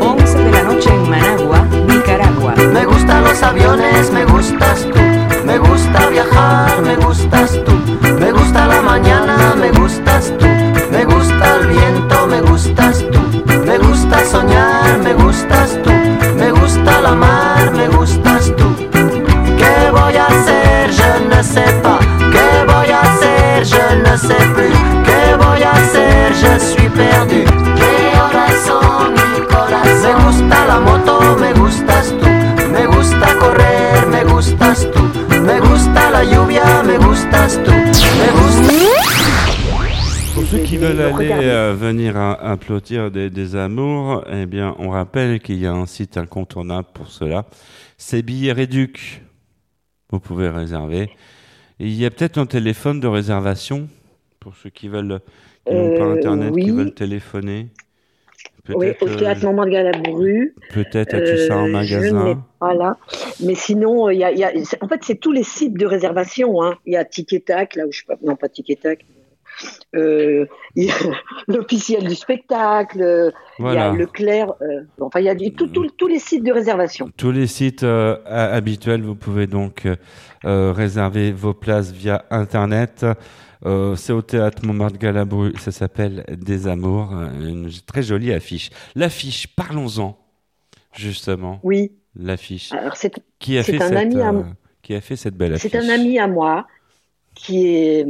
11 de la noche en Managua, Nicaragua. Me gustan los aviones, me gustas tú. Me gusta viajar, me gustas tú. Me gusta la mañana, me gustas tú. Me gusta el viento, me gustas tú. Me gusta soñar, me gustas tú. Me gusta la mar, me gustas tú. ¿Qué voy a hacer? Je ne sais pas. ¿Qué voy a hacer? Je ne sais plus. ¿Qué voy a hacer? Je suis perdu. ¿Qué horas son mi corazón? Me gusta la moto, me gustas tú. Me gusta correr, me gustas tú. Me gusta la lluvia, me gustas tú. Veulent mais aller euh, venir à- applaudir des, des amours, eh bien, on rappelle qu'il y a un site incontournable pour cela. C'est Billets Réduc. Vous pouvez réserver. Et il y a peut-être un téléphone de réservation pour ceux qui veulent, qui n'ont pas Euh, internet, qui veulent téléphoner. oui au théâtre euh, Normand de Galabru peut-être as-tu ça en Euh, magasin? n'ai pas là mais sinon il y a, il y a- c'est- en fait c'est tous les sites de réservation hein. il y a Tic et Tac là où je pas non pas Tic et Tac euh, l'officiel du spectacle, euh, il y Voilà. a Leclerc, euh, enfin il y a du- tout- tout- tous les sites de réservation. Tous les sites euh, ha- habituels, vous pouvez donc réserver vos places via Internet. Euh, c'est au théâtre Montmartre Galabru, ça s'appelle Des Amours, une très jolie affiche. L'affiche, parlons-en, justement. Oui. L'affiche. Alors c'est Qui a c'est fait un cette, ami à euh, moi. qui a fait cette belle affiche C'est un ami à moi qui est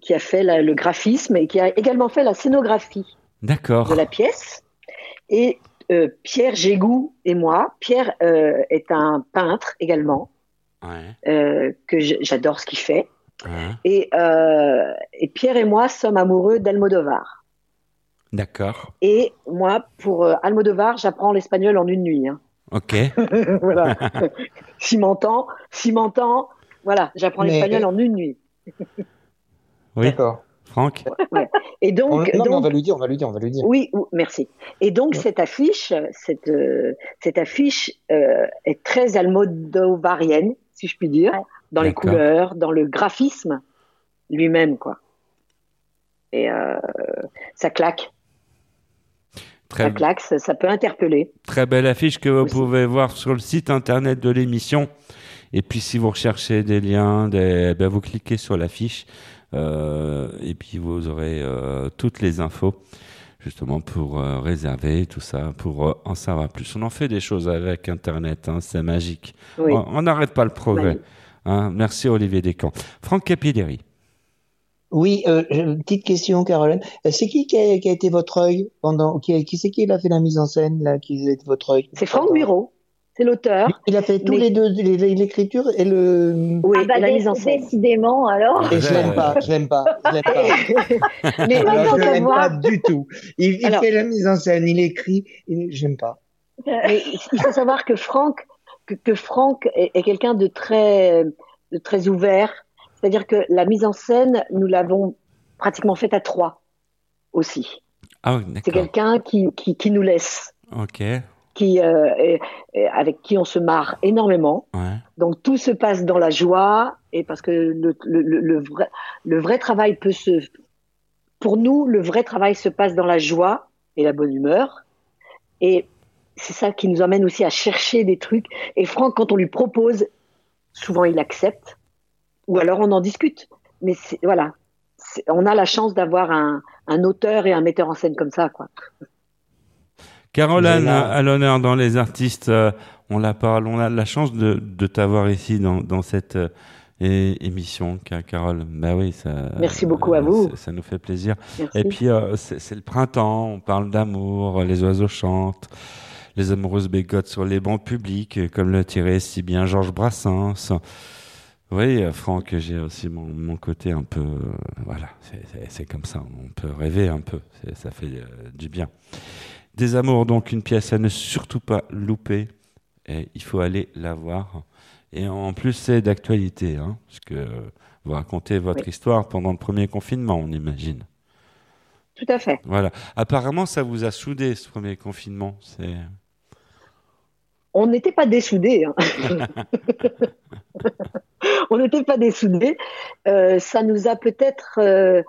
qui a fait la- le graphisme et qui a également fait la scénographie de la pièce. Et euh, Pierre Gégou et moi, Pierre euh, est un peintre également, Ouais, euh, que j'adore ce qu'il fait. ouais. Et, euh, et Pierre et moi sommes amoureux d'Almodovar. D'accord. Et moi, pour euh, Almodovar, j'apprends l'espagnol en une nuit. hein. Ok. voilà. S'il m'entend, voilà, j'apprends l'espagnol en une nuit. Oui. D'accord. Franck Ouais. Et donc, On- non, mais on va lui dire, on va lui dire, on va lui dire. Oui, ou- merci. Et donc cette affiche, cette euh, cette affiche euh, est très almodovarienne, si je puis dire, dans les couleurs, dans le graphisme lui-même, quoi. Et euh, ça claque, Très, ça claque, ça, ça peut interpeller. très belle affiche que vous pouvez voir sur le site internet de l'émission. Et puis si vous recherchez des liens, des, ben, vous cliquez sur l'affiche euh, et puis vous aurez euh, toutes les infos justement pour euh, réserver tout ça, pour euh, en savoir plus. On en fait des choses avec internet, hein, c'est magique. Oui. On n'arrête pas le progrès. Hein. merci Olivier Descamps. Franck Capilleri. Oui, euh, une petite question, Caroline. C'est qui qui a, qui a été votre œil pendant qui, qui c'est qui a fait la mise en scène là, qui a été votre œil? C'est Franck Bureau, c'est l'auteur. Il a fait tous Mais- les deux, l'écriture et le. Oui, ah bah, et la mise en scène. Décidément, alors. Et je l'aime pas, je l'aime pas, je l'aime pas. Mais faut je l'aime savoir- pas du tout. Il, il Alors- fait la mise en scène, il écrit, et j'aime pas. Mais il faut savoir que Franck, que, que Franck est, est quelqu'un de très, de très ouvert. C'est-à-dire que la mise en scène, nous l'avons pratiquement faite à trois aussi. Ah oui, C'est quelqu'un qui, qui, qui nous laisse, Ok. Qui, euh, avec qui on se marre énormément. Ouais. Donc tout se passe dans la joie et parce que le, le, vrai, le vrai travail peut se, pour nous, le vrai travail se passe dans la joie et la bonne humeur. Et c'est ça qui nous amène aussi à chercher des trucs. Et Franck, quand on lui propose, souvent il accepte, ou alors on en discute. Mais voilà, on a la chance d'avoir un, un auteur et un metteur en scène comme ça, quoi. Caroline, à l'honneur dans les artistes, euh, on la parle, on a la chance de, de t'avoir ici dans, dans cette euh, émission, Ca- Carole. Bah oui, ça. Merci beaucoup à vous. Ça, ça nous fait plaisir. Merci. Et puis euh, c'est le printemps, on parle d'amour, les oiseaux chantent, les amoureuses bégotent sur les bancs publics, euh, comme le tirait si bien Georges Brassens. Oui, euh, Franck, j'ai aussi mon, mon côté un peu, euh, voilà, c'est- comme ça, on peut rêver un peu, ça fait euh, du bien. Des amours, donc une pièce à ne surtout pas louper, et il faut aller la voir. Et en plus, c'est d'actualité, hein, parce que vous racontez votre Oui. histoire pendant le premier confinement, on imagine. Tout à fait. Voilà. Apparemment, ça vous a soudé ce premier confinement. C'est on n'était pas dessoudés. hein. on n'était pas dessoudés. Euh, ça nous a peut-être euh,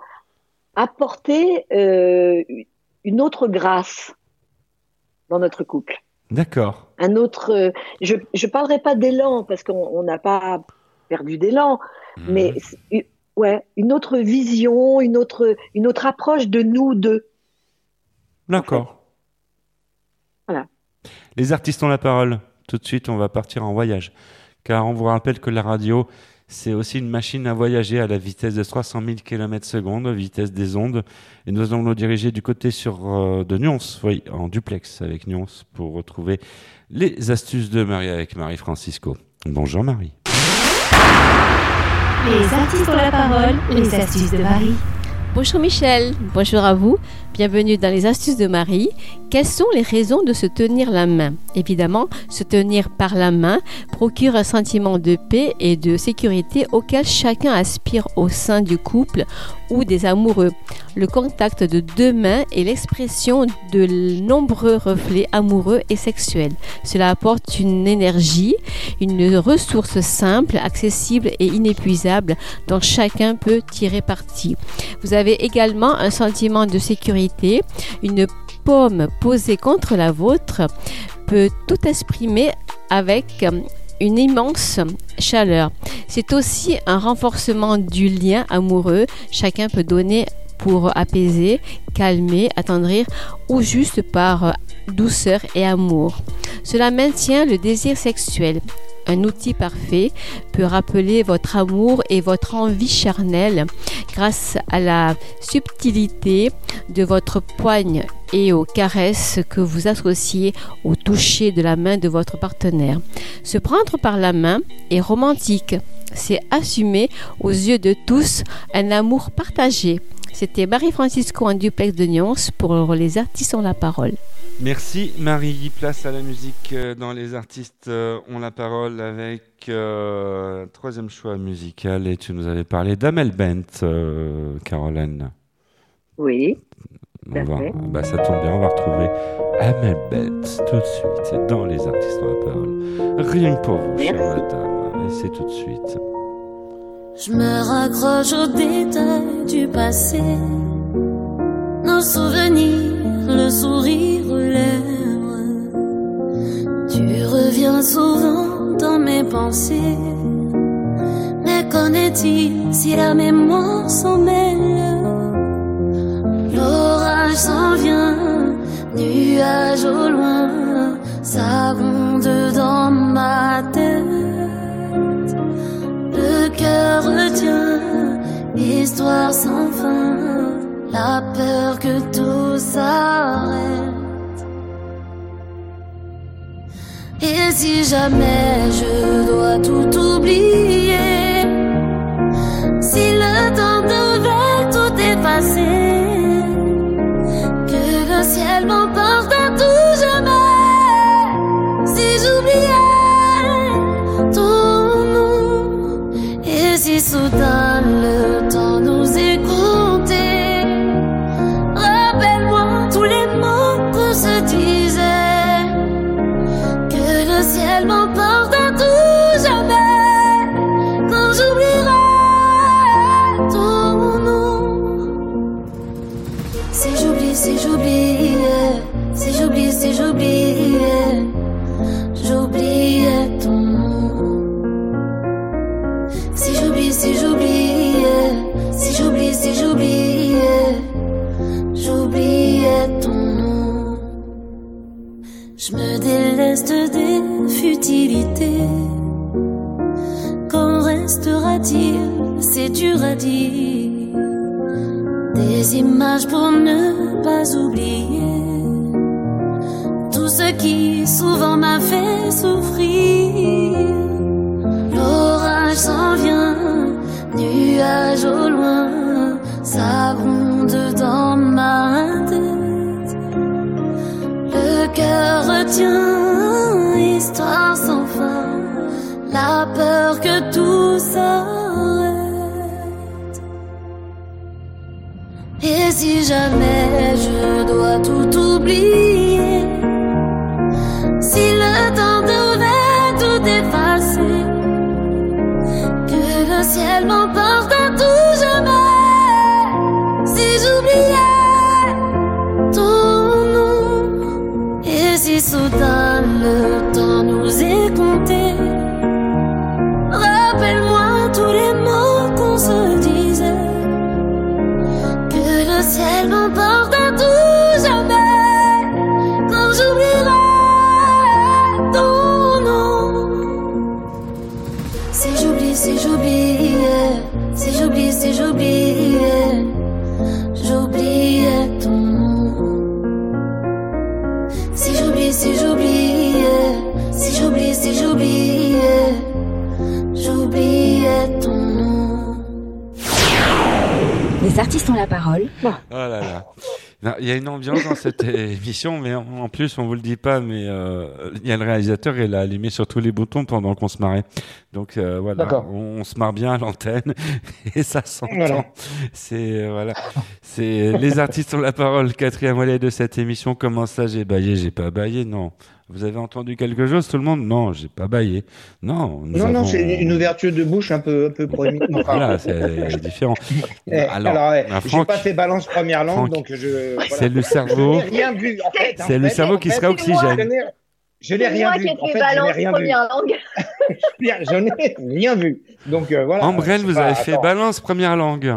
apporté euh, une autre grâce dans notre couple. d'accord. Un autre. euh, je je parlerai pas d'élan parce qu'on on n'a pas perdu d'élan, mais c'est une- ouais, une autre vision, une autre une autre approche de nous deux. D'accord. Voilà. Les artistes ont la parole. Tout de suite, on va partir en voyage. Car on vous rappelle que la radio, c'est aussi une machine à voyager à la vitesse de 300 000 km secondes, vitesse des ondes. Et nous allons nous diriger du côté sur, euh, de Nyons, oui, en duplex avec Nyons, pour retrouver les astuces de Marie avec Marie-Francisco. Bonjour Marie. Les artistes ont la parole, les astuces de Marie. Bonjour Michel, bonjour à vous. Bienvenue dans les astuces de Marie. Quelles sont les raisons de se tenir la main? Évidemment, se tenir par la main procure un sentiment de paix et de sécurité auquel chacun aspire au sein du couple ou des amoureux. Le contact de deux mains est l'expression de nombreux reflets amoureux et sexuels. Cela apporte une énergie, une ressource simple, accessible et inépuisable dont chacun peut tirer parti. Vous avez également un sentiment de sécurité, une paume posée contre la vôtre peut tout exprimer avec une immense chaleur. C'est aussi un renforcement du lien amoureux. Chacun peut donner pour apaiser, calmer, attendrir ou juste par douceur et amour. Cela maintient le désir sexuel. Un outil parfait peut rappeler votre amour et votre envie charnelle grâce à la subtilité de votre poigne et aux caresses que vous associez au toucher de la main de votre partenaire. Se prendre par la main est romantique. C'est assumer aux yeux de tous un amour partagé. C'était Marie-Francisco en duplex de Nyons pour les artistes ont la parole. Merci Marie. Place à la musique euh, dans les artistes euh, ont la parole avec euh, troisième choix musical et tu nous avais parlé d'Amel Bent, euh, Caroline. Oui. On va- bah, ça tombe bien, on va retrouver Amel Bent tout de suite dans les artistes la parole. Rien que pour vous, chère madame. Et c'est tout de suite. Je me raccroche aux détails du passé, nos souvenirs, le sourire aux lèvres. Tu reviens souvent dans mes pensées, mais qu'en est-il si la mémoire s'en mêle? S'en vient, nuage au loin, ça dans ma tête. Le cœur retient, histoire sans fin, la peur que tout s'arrête. Et si jamais je dois tout oublier, si le temps devait tout effacer, Les artistes ont la parole. Oh là là. Non, Il y a une ambiance dans cette émission, mais en en plus, on vous le dit pas, mais euh, il y a le réalisateur, il a allumé sur tous les boutons pendant qu'on se marrait. Donc euh, voilà, on, on se marre bien à l'antenne et ça s'entend. Voilà. C'est euh, voilà, c'est les artistes ont la parole. Quatrième volet de cette émission. Comment ça, j'ai baillé J'ai pas baillé, non. Vous avez entendu quelque chose, tout le monde? Non, j'ai pas baillé. Non, nous Non, non, avons- c'est une ouverture de bouche un peu, un peu polémique. Enfin, Voilà, c'est différent. eh, alors, Alors, ouais, bah, j'ai Franck, pas fait balance première langue, Franck, donc je. voilà. c'est le cerveau. Je n'ai rien vu. En fait, C'est le fait, cerveau qui fait, sera oxygène. Je n'ai- rien moi vu. qui ai En fait fait, je n'ai balance rien vu. première langue. Je n'ai rien vu. Donc euh, voilà. Ambrelle, c'est vous pas- avez fait attends. balance première langue.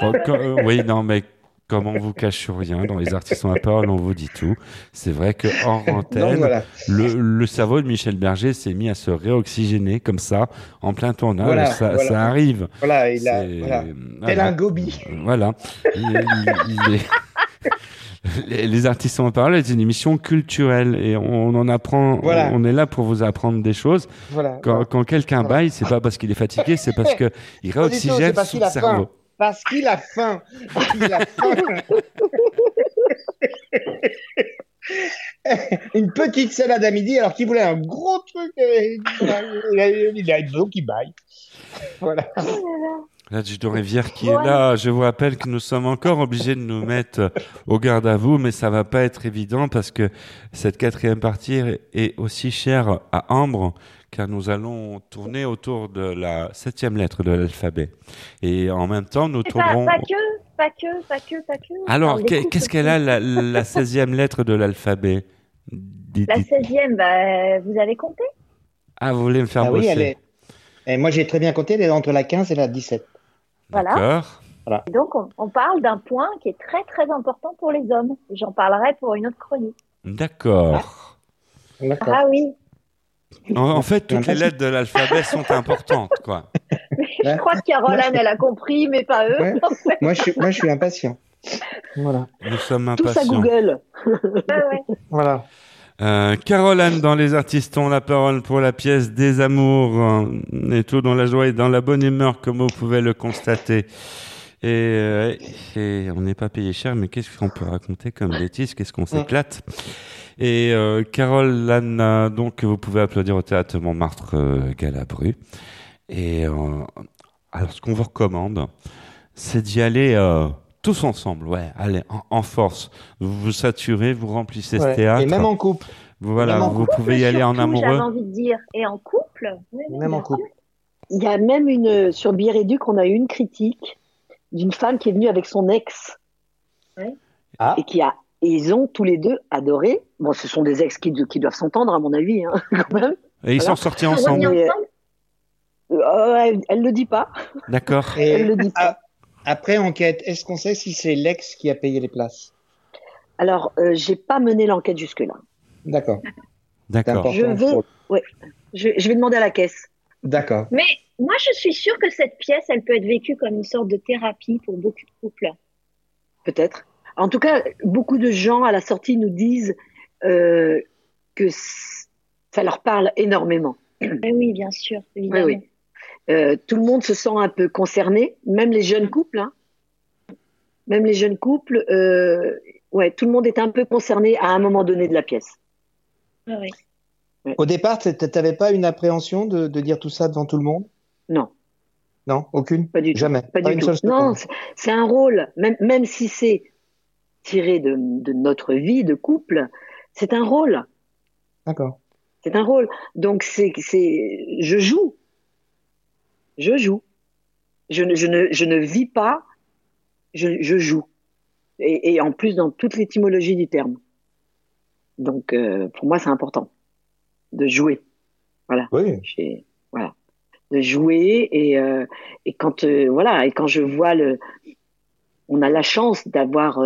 Bon, co- euh, oui, non, mais comme on vous cache rien, dans les artistes la parole, on vous dit tout. C'est vrai que hors antenne, voilà. le, le cerveau de Michel Berger s'est mis à se réoxygéner comme ça, en plein tournage. Voilà, ça, voilà. ça arrive. Voilà, il a. C'est- Voilà. voilà. Tel un gobi. Voilà. Il- il- il est- Les, les artistes ont la parole est une émission culturelle et on, en apprend. Voilà. On est là pour vous apprendre des choses. Voilà. Quand, quand quelqu'un baille, c'est pas parce qu'il est fatigué, c'est parce que il réoxygène c'est son cerveau. Parce qu'il a faim. A. Une petite salade à midi, alors qu'il voulait un gros truc. Il a, une eau qui baille. Voilà. Là, du Rivière qui est là. Je vous rappelle que nous sommes encore obligés de nous mettre au garde à vous, mais ça va pas être évident parce que cette quatrième partie est aussi chère à Ambre, car nous allons tourner autour de la septième lettre de l'alphabet. Et en même temps, nous Et Pas, tournerons. pas que, pas que, pas que, pas que. Alors, qu'est-ce qu'elle a, la, la 16e lettre de l'alphabet? La 16e, bah, vous avez compté? Ah, vous voulez me faire Ah oui, bosser elle est. Et moi, j'ai très bien compté, elle est entre la 15 et la 17. Voilà. D'accord. Voilà. Et donc, on, on parle d'un point qui est très très important pour les hommes. J'en parlerai pour une autre chronique. D'accord. D'accord. Ah oui, En, en fait, toutes les lettres de l'alphabet sont importantes, quoi. je crois que Caroline, elle a compris, mais pas eux. Ouais. Moi, je suis, moi, je suis impatient. Voilà. Nous sommes Tout ça impatients. Google. Voilà. Euh, Caroline dans Les Artistes ont la parole pour la pièce Des Amours euh, et tout dans la joie et dans la bonne humeur comme vous pouvez le constater. Et, euh, et on n'est pas payé cher, mais qu'est-ce qu'on peut raconter comme bêtises Qu'est-ce qu'on s'éclate? Et euh, Caroline, euh, donc vous pouvez applaudir au théâtre Montmartre euh, Galabru. Et euh, alors ce qu'on vous recommande, c'est d'y aller euh, tous ensemble, ouais, allez, en, en force. Vous vous saturez, vous remplissez ce théâtre. Et même en couple. Voilà, en vous couple, pouvez y aller en Surtout, J'avais amoureux. envie de dire, et en couple Même en couple. Il y a même une sur Biréduc, on a eu une critique d'une femme qui est venue avec son ex Ah. et qui a et ils ont tous les deux adoré. Bon, ce sont des ex qui, qui doivent s'entendre à mon avis, hein, quand même. Et ils sont sortis ensemble. Euh, elle, elle le dit pas. D'accord. Et Elle le dit pas. a- après enquête, est-ce qu'on sait si c'est l'ex qui a payé les places? Alors, euh, j'ai pas mené l'enquête jusque là. D'accord. D'accord. Je vais, ouais, je, je vais demander à la caisse. D'accord. Mais moi, je suis sûre que cette pièce, elle peut être vécue comme une sorte de thérapie pour beaucoup de couples. Peut-être. En tout cas, beaucoup de gens à la sortie nous disent euh, que ça leur parle énormément. Eh oui, bien sûr, Oui, évidemment. oui. Euh, tout le monde se sent un peu concerné, même les jeunes couples. Hein. Même les jeunes couples, euh, ouais, tout le monde est un peu concerné à un moment donné de la pièce. Ah ouais. Au départ, tu n'avais pas une appréhension de, de dire tout ça devant tout le monde? Non. Non, aucune? Pas du tout. Jamais. Pas, du une tout. seule. Non, c'est- c'est un rôle, même, même si c'est tiré de, de notre vie de couple, c'est un rôle. D'accord. C'est un rôle. Donc c'est, c'est, je joue. Je joue. Je ne, je ne, je ne vis pas. Je, je joue. Et, et en plus dans toute l'étymologie du terme. Donc euh, pour moi c'est important de jouer. Voilà. Oui. J'ai- voilà. De jouer et euh, et quand euh, voilà et quand je vois le, on a la chance d'avoir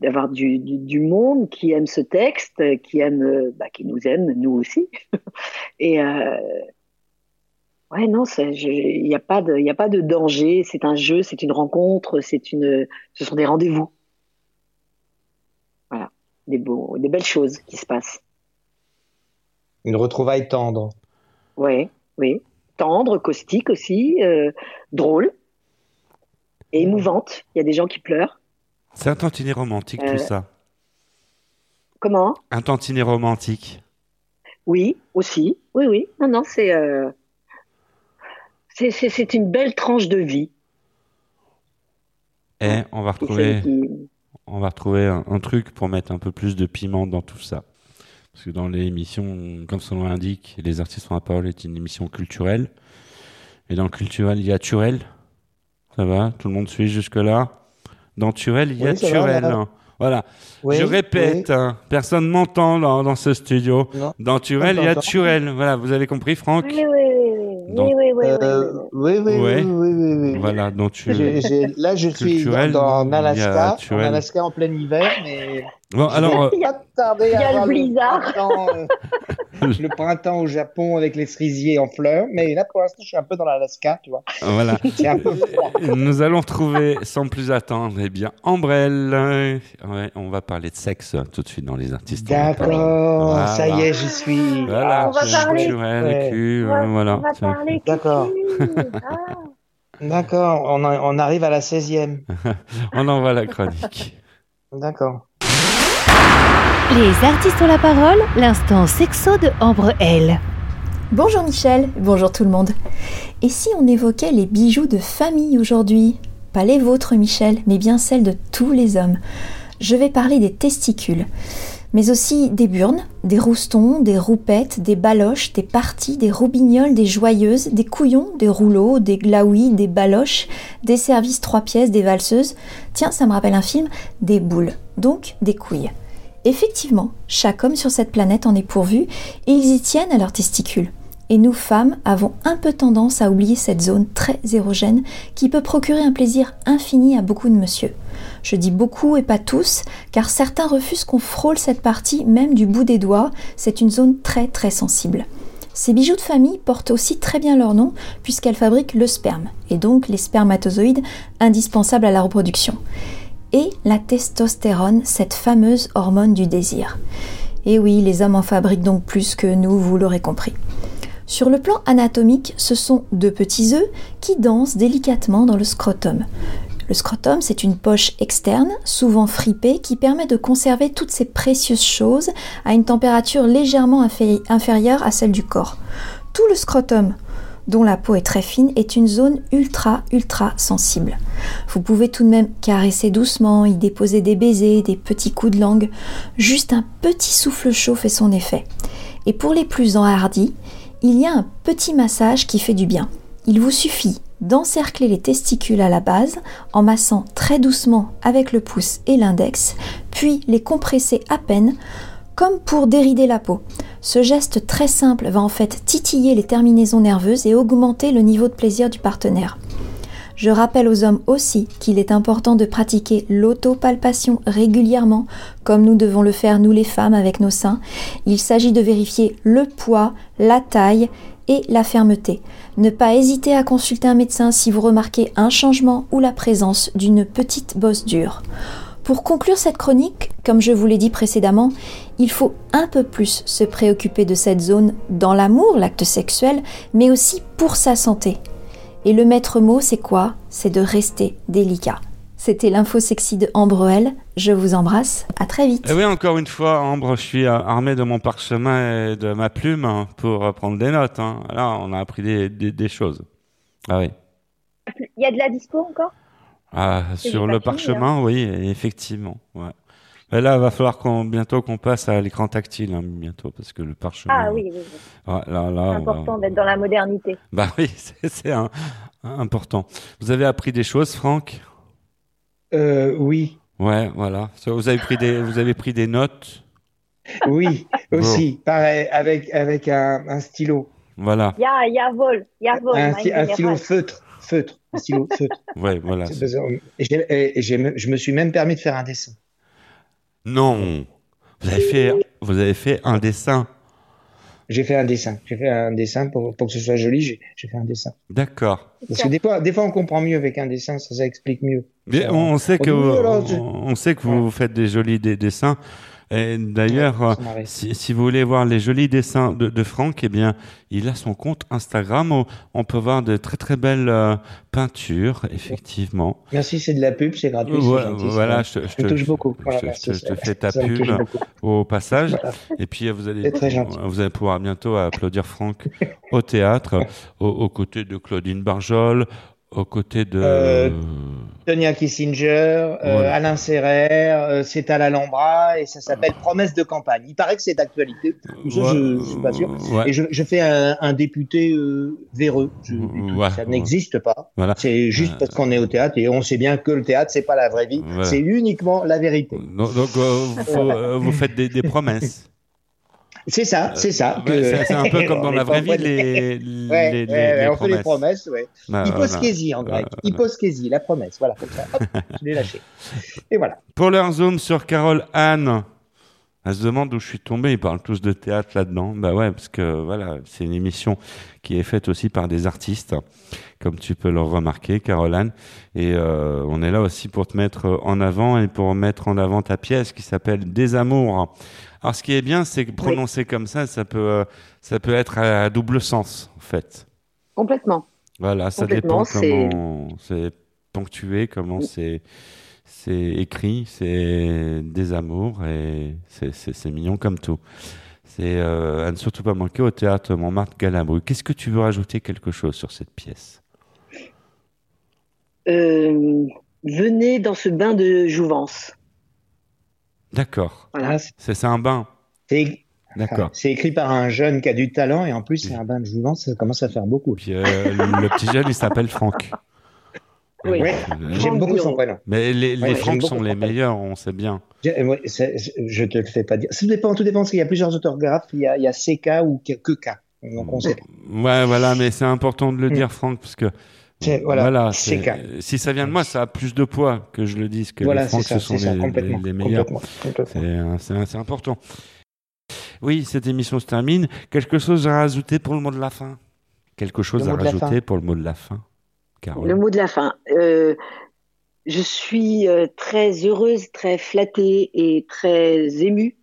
d'avoir du, du, du monde qui aime ce texte, qui aime, euh, bah, qui nous aime, nous aussi. Et euh, ouais, non, il n'y a pas de, il a pas de danger. C'est un jeu, c'est une rencontre, c'est une, ce sont des rendez-vous. Voilà, des beaux, des belles choses qui se passent. Une retrouvaille tendre. Ouais, oui, tendre, caustique aussi, euh, drôle. et émouvante. Il y a des gens qui pleurent. C'est un tantinet romantique, Euh, tout ça. Comment? Un tantinet romantique. Oui, aussi. Oui, oui. Non, non, c'est euh, c'est- une belle tranche de vie. Et on va retrouver, qui- on va retrouver un, un truc pour mettre un peu plus de piment dans tout ça. Parce que dans l'émission, comme son nom l'indique, Les artistes ont la parole est une émission culturelle. Et dans le culturel, il y a Turel. Ça va? Tout le monde suit jusque-là? Dans Turel, il y a Oui, Turel. là. Voilà. Oui, Je répète, oui. hein, personne m'entend dans, dans ce studio. Dans Turel, il y a. Turel. Voilà, vous avez compris, Franck Oui, oui, oui, oui, Donc- oui, oui, oui, oui, Euh, oui, oui, Ouais. oui, oui, oui, oui. Voilà, donc tu. Là, je suis dans, Culturel, dans il y a Alaska, en Turel. Alaska en plein hiver, mais Bon, alors, vais euh, pas tarder il y a le blizzard. euh, le printemps au Japon avec les cerisiers en fleurs, mais là, pour l'instant, je suis un peu dans l'Alaska, tu vois. Voilà. Peu. Nous allons retrouver, sans plus attendre, eh bien, Ambrelle. Ouais, on va parler de sexe euh, tout de suite dans les artistes. D'accord, ça y est, j'y suis. Voilà, On va parler- Ouais. cul, euh, voilà. on va Tiens. parler D'accord. Ah. D'accord, on arrive à la 16e. on envoie la chronique. D'accord. Les artistes ont la parole, l'instant sexo de Ambre L. Bonjour Michel, bonjour tout le monde. Et si on évoquait les bijoux de famille aujourd'hui? Pas les vôtres Michel, mais bien celles de tous les hommes. Je vais parler des testicules, mais aussi des burnes, des roustons, des roupettes, des baloches, des parties, des roubignoles, des joyeuses, des couillons, des rouleaux, des glaouis, des baloches, des services trois pièces, des valseuses. Tiens, ça me rappelle un film, des boules, donc des couilles. Effectivement, chaque homme sur cette planète en est pourvu et ils y tiennent à leurs testicules. Et nous, femmes, avons un peu tendance à oublier cette zone très érogène qui peut procurer un plaisir infini à beaucoup de monsieur. Je dis beaucoup et pas tous, car certains refusent qu'on frôle cette partie même du bout des doigts, c'est une zone très très sensible. Ces bijoux de famille portent aussi très bien leur nom puisqu'elles fabriquent le sperme, et donc les spermatozoïdes indispensables à la reproduction et la testostérone, cette fameuse hormone du désir. Et oui, les hommes en fabriquent donc plus que nous, vous l'aurez compris. Sur le plan anatomique, ce sont deux petits œufs qui dansent délicatement dans le scrotum. Le scrotum, c'est une poche externe, souvent fripée, qui permet de conserver toutes ces précieuses choses à une température légèrement infé- inférieure à celle du corps. Tout le scrotum, dont la peau est très fine, est une zone ultra, ultra sensible. Vous pouvez tout de même caresser doucement, y déposer des baisers, des petits coups de langue. Juste un petit souffle chaud fait son effet. Et pour les plus enhardis, il y a un petit massage qui fait du bien. Il vous suffit d'encercler les testicules à la base en massant très doucement avec le pouce et l'index, puis les compresser à peine comme pour dérider la peau. Ce geste très simple va en fait titiller les terminaisons nerveuses et augmenter le niveau de plaisir du partenaire. Je rappelle aux hommes aussi qu'il est important de pratiquer l'autopalpation régulièrement, comme nous devons le faire nous les femmes avec nos seins. Il s'agit de vérifier le poids, la taille et la fermeté. Ne pas hésiter à consulter un médecin si vous remarquez un changement ou la présence d'une petite bosse dure. Pour conclure cette chronique, comme je vous l'ai dit précédemment, il faut un peu plus se préoccuper de cette zone dans l'amour, l'acte sexuel, mais aussi pour sa santé. Et le maître mot, c'est quoi? C'est de rester délicat. C'était l'info sexy de. Je vous embrasse. À très vite. Et Eh oui, encore une fois, Ambre, je suis armé de mon parchemin et de ma plume hein, pour prendre des notes. hein. Là, on a appris des, des- des choses. Ah oui. Il y a de la dispo encore? Ah, sur le fini, parchemin, oui, effectivement. Ouais. Mais là, il va falloir qu'on bientôt qu'on passe à l'écran tactile, hein, bientôt, parce que le parchemin. Ah oui, oui, oui. Ouais, là, là, C'est va- important d'être dans la modernité. Bah oui, c'est c'est un- un- important. Vous avez appris des choses, Franck? Euh, oui. Ouais, voilà. Vous avez pris des, vous avez pris des notes? Oui, aussi. Pareil, avec, avec un, un stylo. Voilà. Ja, jawohl, jawohl, Un, mein sty- un stylo General. feutre. Feutre. Un stylo feutre. Ouais, voilà. Et, je me suis même permis de faire un dessin. Non. Vous avez fait, vous avez fait un dessin. J'ai fait un dessin. J'ai fait un dessin pour, pour que ce soit joli. J'ai fait un dessin. D'accord. Parce que des fois, des fois, on comprend mieux avec un dessin. Ça, ça explique mieux. Mais on, on sait que oh là, je- on, on sait que vous faites des jolis des- dessins. Et d'ailleurs, Ouais, euh, si, si vous voulez voir les jolis dessins de, de Franck, eh bien, il a son compte Instagram où on peut voir de très très belles euh, peintures, effectivement. Merci, c'est de la pub, c'est gratuit. gentil, voilà, je te, je me te- touche beaucoup. je Voilà, te- merci, je te ça- fais ta pub au passage. Voilà. Et puis, vous allez, vous allez pouvoir bientôt applaudir Franck au théâtre, aux, aux côtés de Claudine Barjol, aux côtés de. Euh, Tonia Kissinger, euh. Alain Serrer, euh, c'est à l'Alhambra et ça s'appelle Promesse de campagne. Il paraît que c'est d'actualité. Je, je suis pas sûr. ouais. Et je, je fais un, un député euh, véreux. Ouais, ça n'existe pas. Voilà. C'est juste parce qu'on est au théâtre et on sait bien que le théâtre c'est pas la vraie vie. Voilà. C'est uniquement la vérité. Donc, donc, euh, vous, euh, vous faites des, des promesses. C'est ça, c'est ça. Que- c'est- c'est un peu comme dans la vraie vie, les, les, ouais, les- ouais, les on fait les promesses. ouais. Bah, Hyposkésie en grec. Voilà. Hyposkésie, la promesse. Voilà, comme ça. Hop, je l'ai lâché. Et voilà. Pour leur zoom sur Carole Anne, elle se demande où je suis tombé. Ils parlent tous de théâtre là-dedans. Bah ouais, parce que voilà, c'est une émission qui est faite aussi par des artistes, comme tu peux le remarquer, Carole Anne. Et euh, on est là aussi pour te mettre en avant et pour mettre en avant ta pièce qui s'appelle Des Amours. Alors, ce qui est bien, c'est que prononcé comme ça, ça peut, euh, ça peut être à double sens, en fait. Complètement. Voilà, ça Complètement, dépend comment c'est ponctué, comment c'est c'est écrit, c'est des amours et c'est mignon comme tout. C'est euh, à ne surtout pas manquer au théâtre Montmartre Galabru. Qu'est-ce que tu veux rajouter quelque chose sur cette pièce? Euh, venez dans ce bain de jouvence. D'accord. Voilà. C'est un bain. C'est D'accord. c'est écrit par un jeune qui a du talent et en plus c'est un bain de jouvence, ça commence à faire beaucoup. Puis euh, le petit jeune, il s'appelle Franck. Oui. J'aime beaucoup son prénom. Mais les, les Ouais, Franck sont les meilleurs, on sait bien. Je, euh, ouais, je te le fais pas dire. Ça dépend, tout dépend parce qu'il y a plusieurs orthographes. Il y a, il y a CK ou que K. Donc on sait pas. Ouais, voilà, mais c'est important de le dire, Franck, parce que C'est- voilà, c'est- si ça vient de moi, ça a plus de poids que je le dise que Voilà, les ça, ce sont ça, les, complètement, les- les meilleurs. C'est euh, c'est- important. Oui, cette émission se termine. Quelque chose à rajouter pour le mot de la fin? Quelque chose Le à rajouter pour le mot de la fin Carole? Le mot de la fin. Euh, je suis euh, très heureuse, très flattée et très émue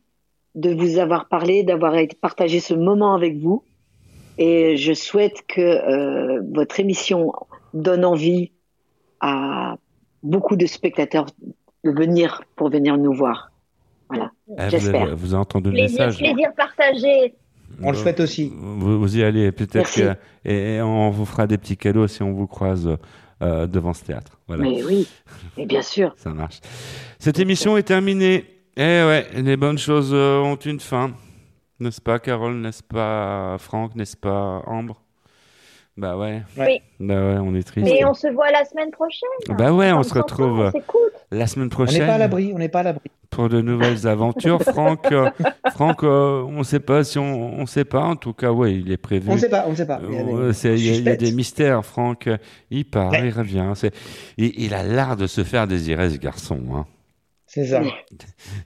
de vous avoir parlé, d'avoir partagé ce moment avec vous. Et je souhaite que euh, votre émission donne envie à beaucoup de spectateurs de venir pour venir nous voir. Voilà. Eh, vous, J'espère. avez, vous avez entendu le Plaisir, message plaisir partagé. On le souhaite aussi. Vous, vous y allez, peut-être que et, et on vous fera des petits cadeaux si on vous croise euh, devant ce théâtre. Voilà. Mais oui, et bien sûr. Ça marche. Cette émission est terminée. Eh ouais, les bonnes choses euh, ont une fin. N'est-ce pas, Carole? N'est-ce pas, Franck? N'est-ce pas, Ambre? Bah ouais. Oui. Bah ouais, on est triste. Mais on se voit la semaine prochaine. Bah ouais, on se retrouve on la semaine On prochaine n'est pas à l'abri, on n'est pas à l'abri. pour de nouvelles aventures. Franck, euh, Franck, euh, on ne sait pas si on, on sait pas. En tout cas, ouais, il est prévu. On ne sait pas, on ne sait pas. Il y a des- Euh, c'est- Il y, a- il y a suspects. des mystères, Franck. Il part, il revient. Il a l'art de se faire désirer, ce garçon. Hein. C'est ça.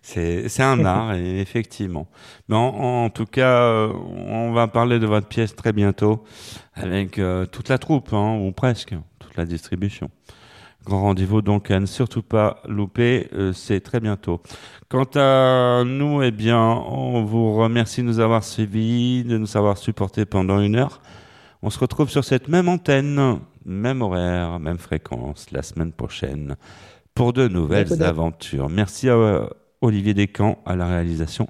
C'est un art, effectivement. Mais en, en tout cas, euh, on va parler de votre pièce très bientôt avec euh, toute la troupe, hein, ou presque, toute la distribution. Grand rendez-vous donc à ne surtout pas louper, euh, c'est très bientôt. Quant à nous, eh bien, on vous remercie de nous avoir suivis, de nous avoir supportés pendant une heure. On se retrouve sur cette même antenne, même horaire, même fréquence la semaine prochaine pour de nouvelles aventures. Merci à euh, Olivier Descamps à la réalisation.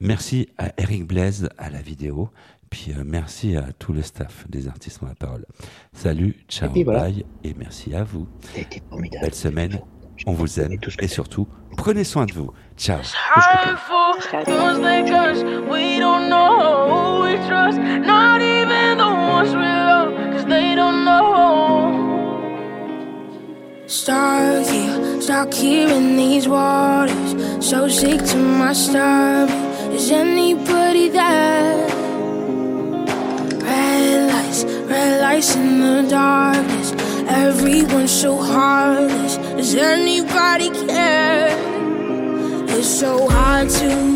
Merci à Eric Blaise à la vidéo. Puis euh, merci à tout le staff des artistes ont la parole. Salut, ciao, Et puis voilà. bye et merci à vous. C'était formidable. Belle semaine. On vous aime et surtout, prenez soin de vous. Ciao. Stuck here, stuck here in these waters. So sick to my stomach. Is anybody there? Red lights, red lights in the darkness. Everyone's so heartless. Does anybody care? It's so hard to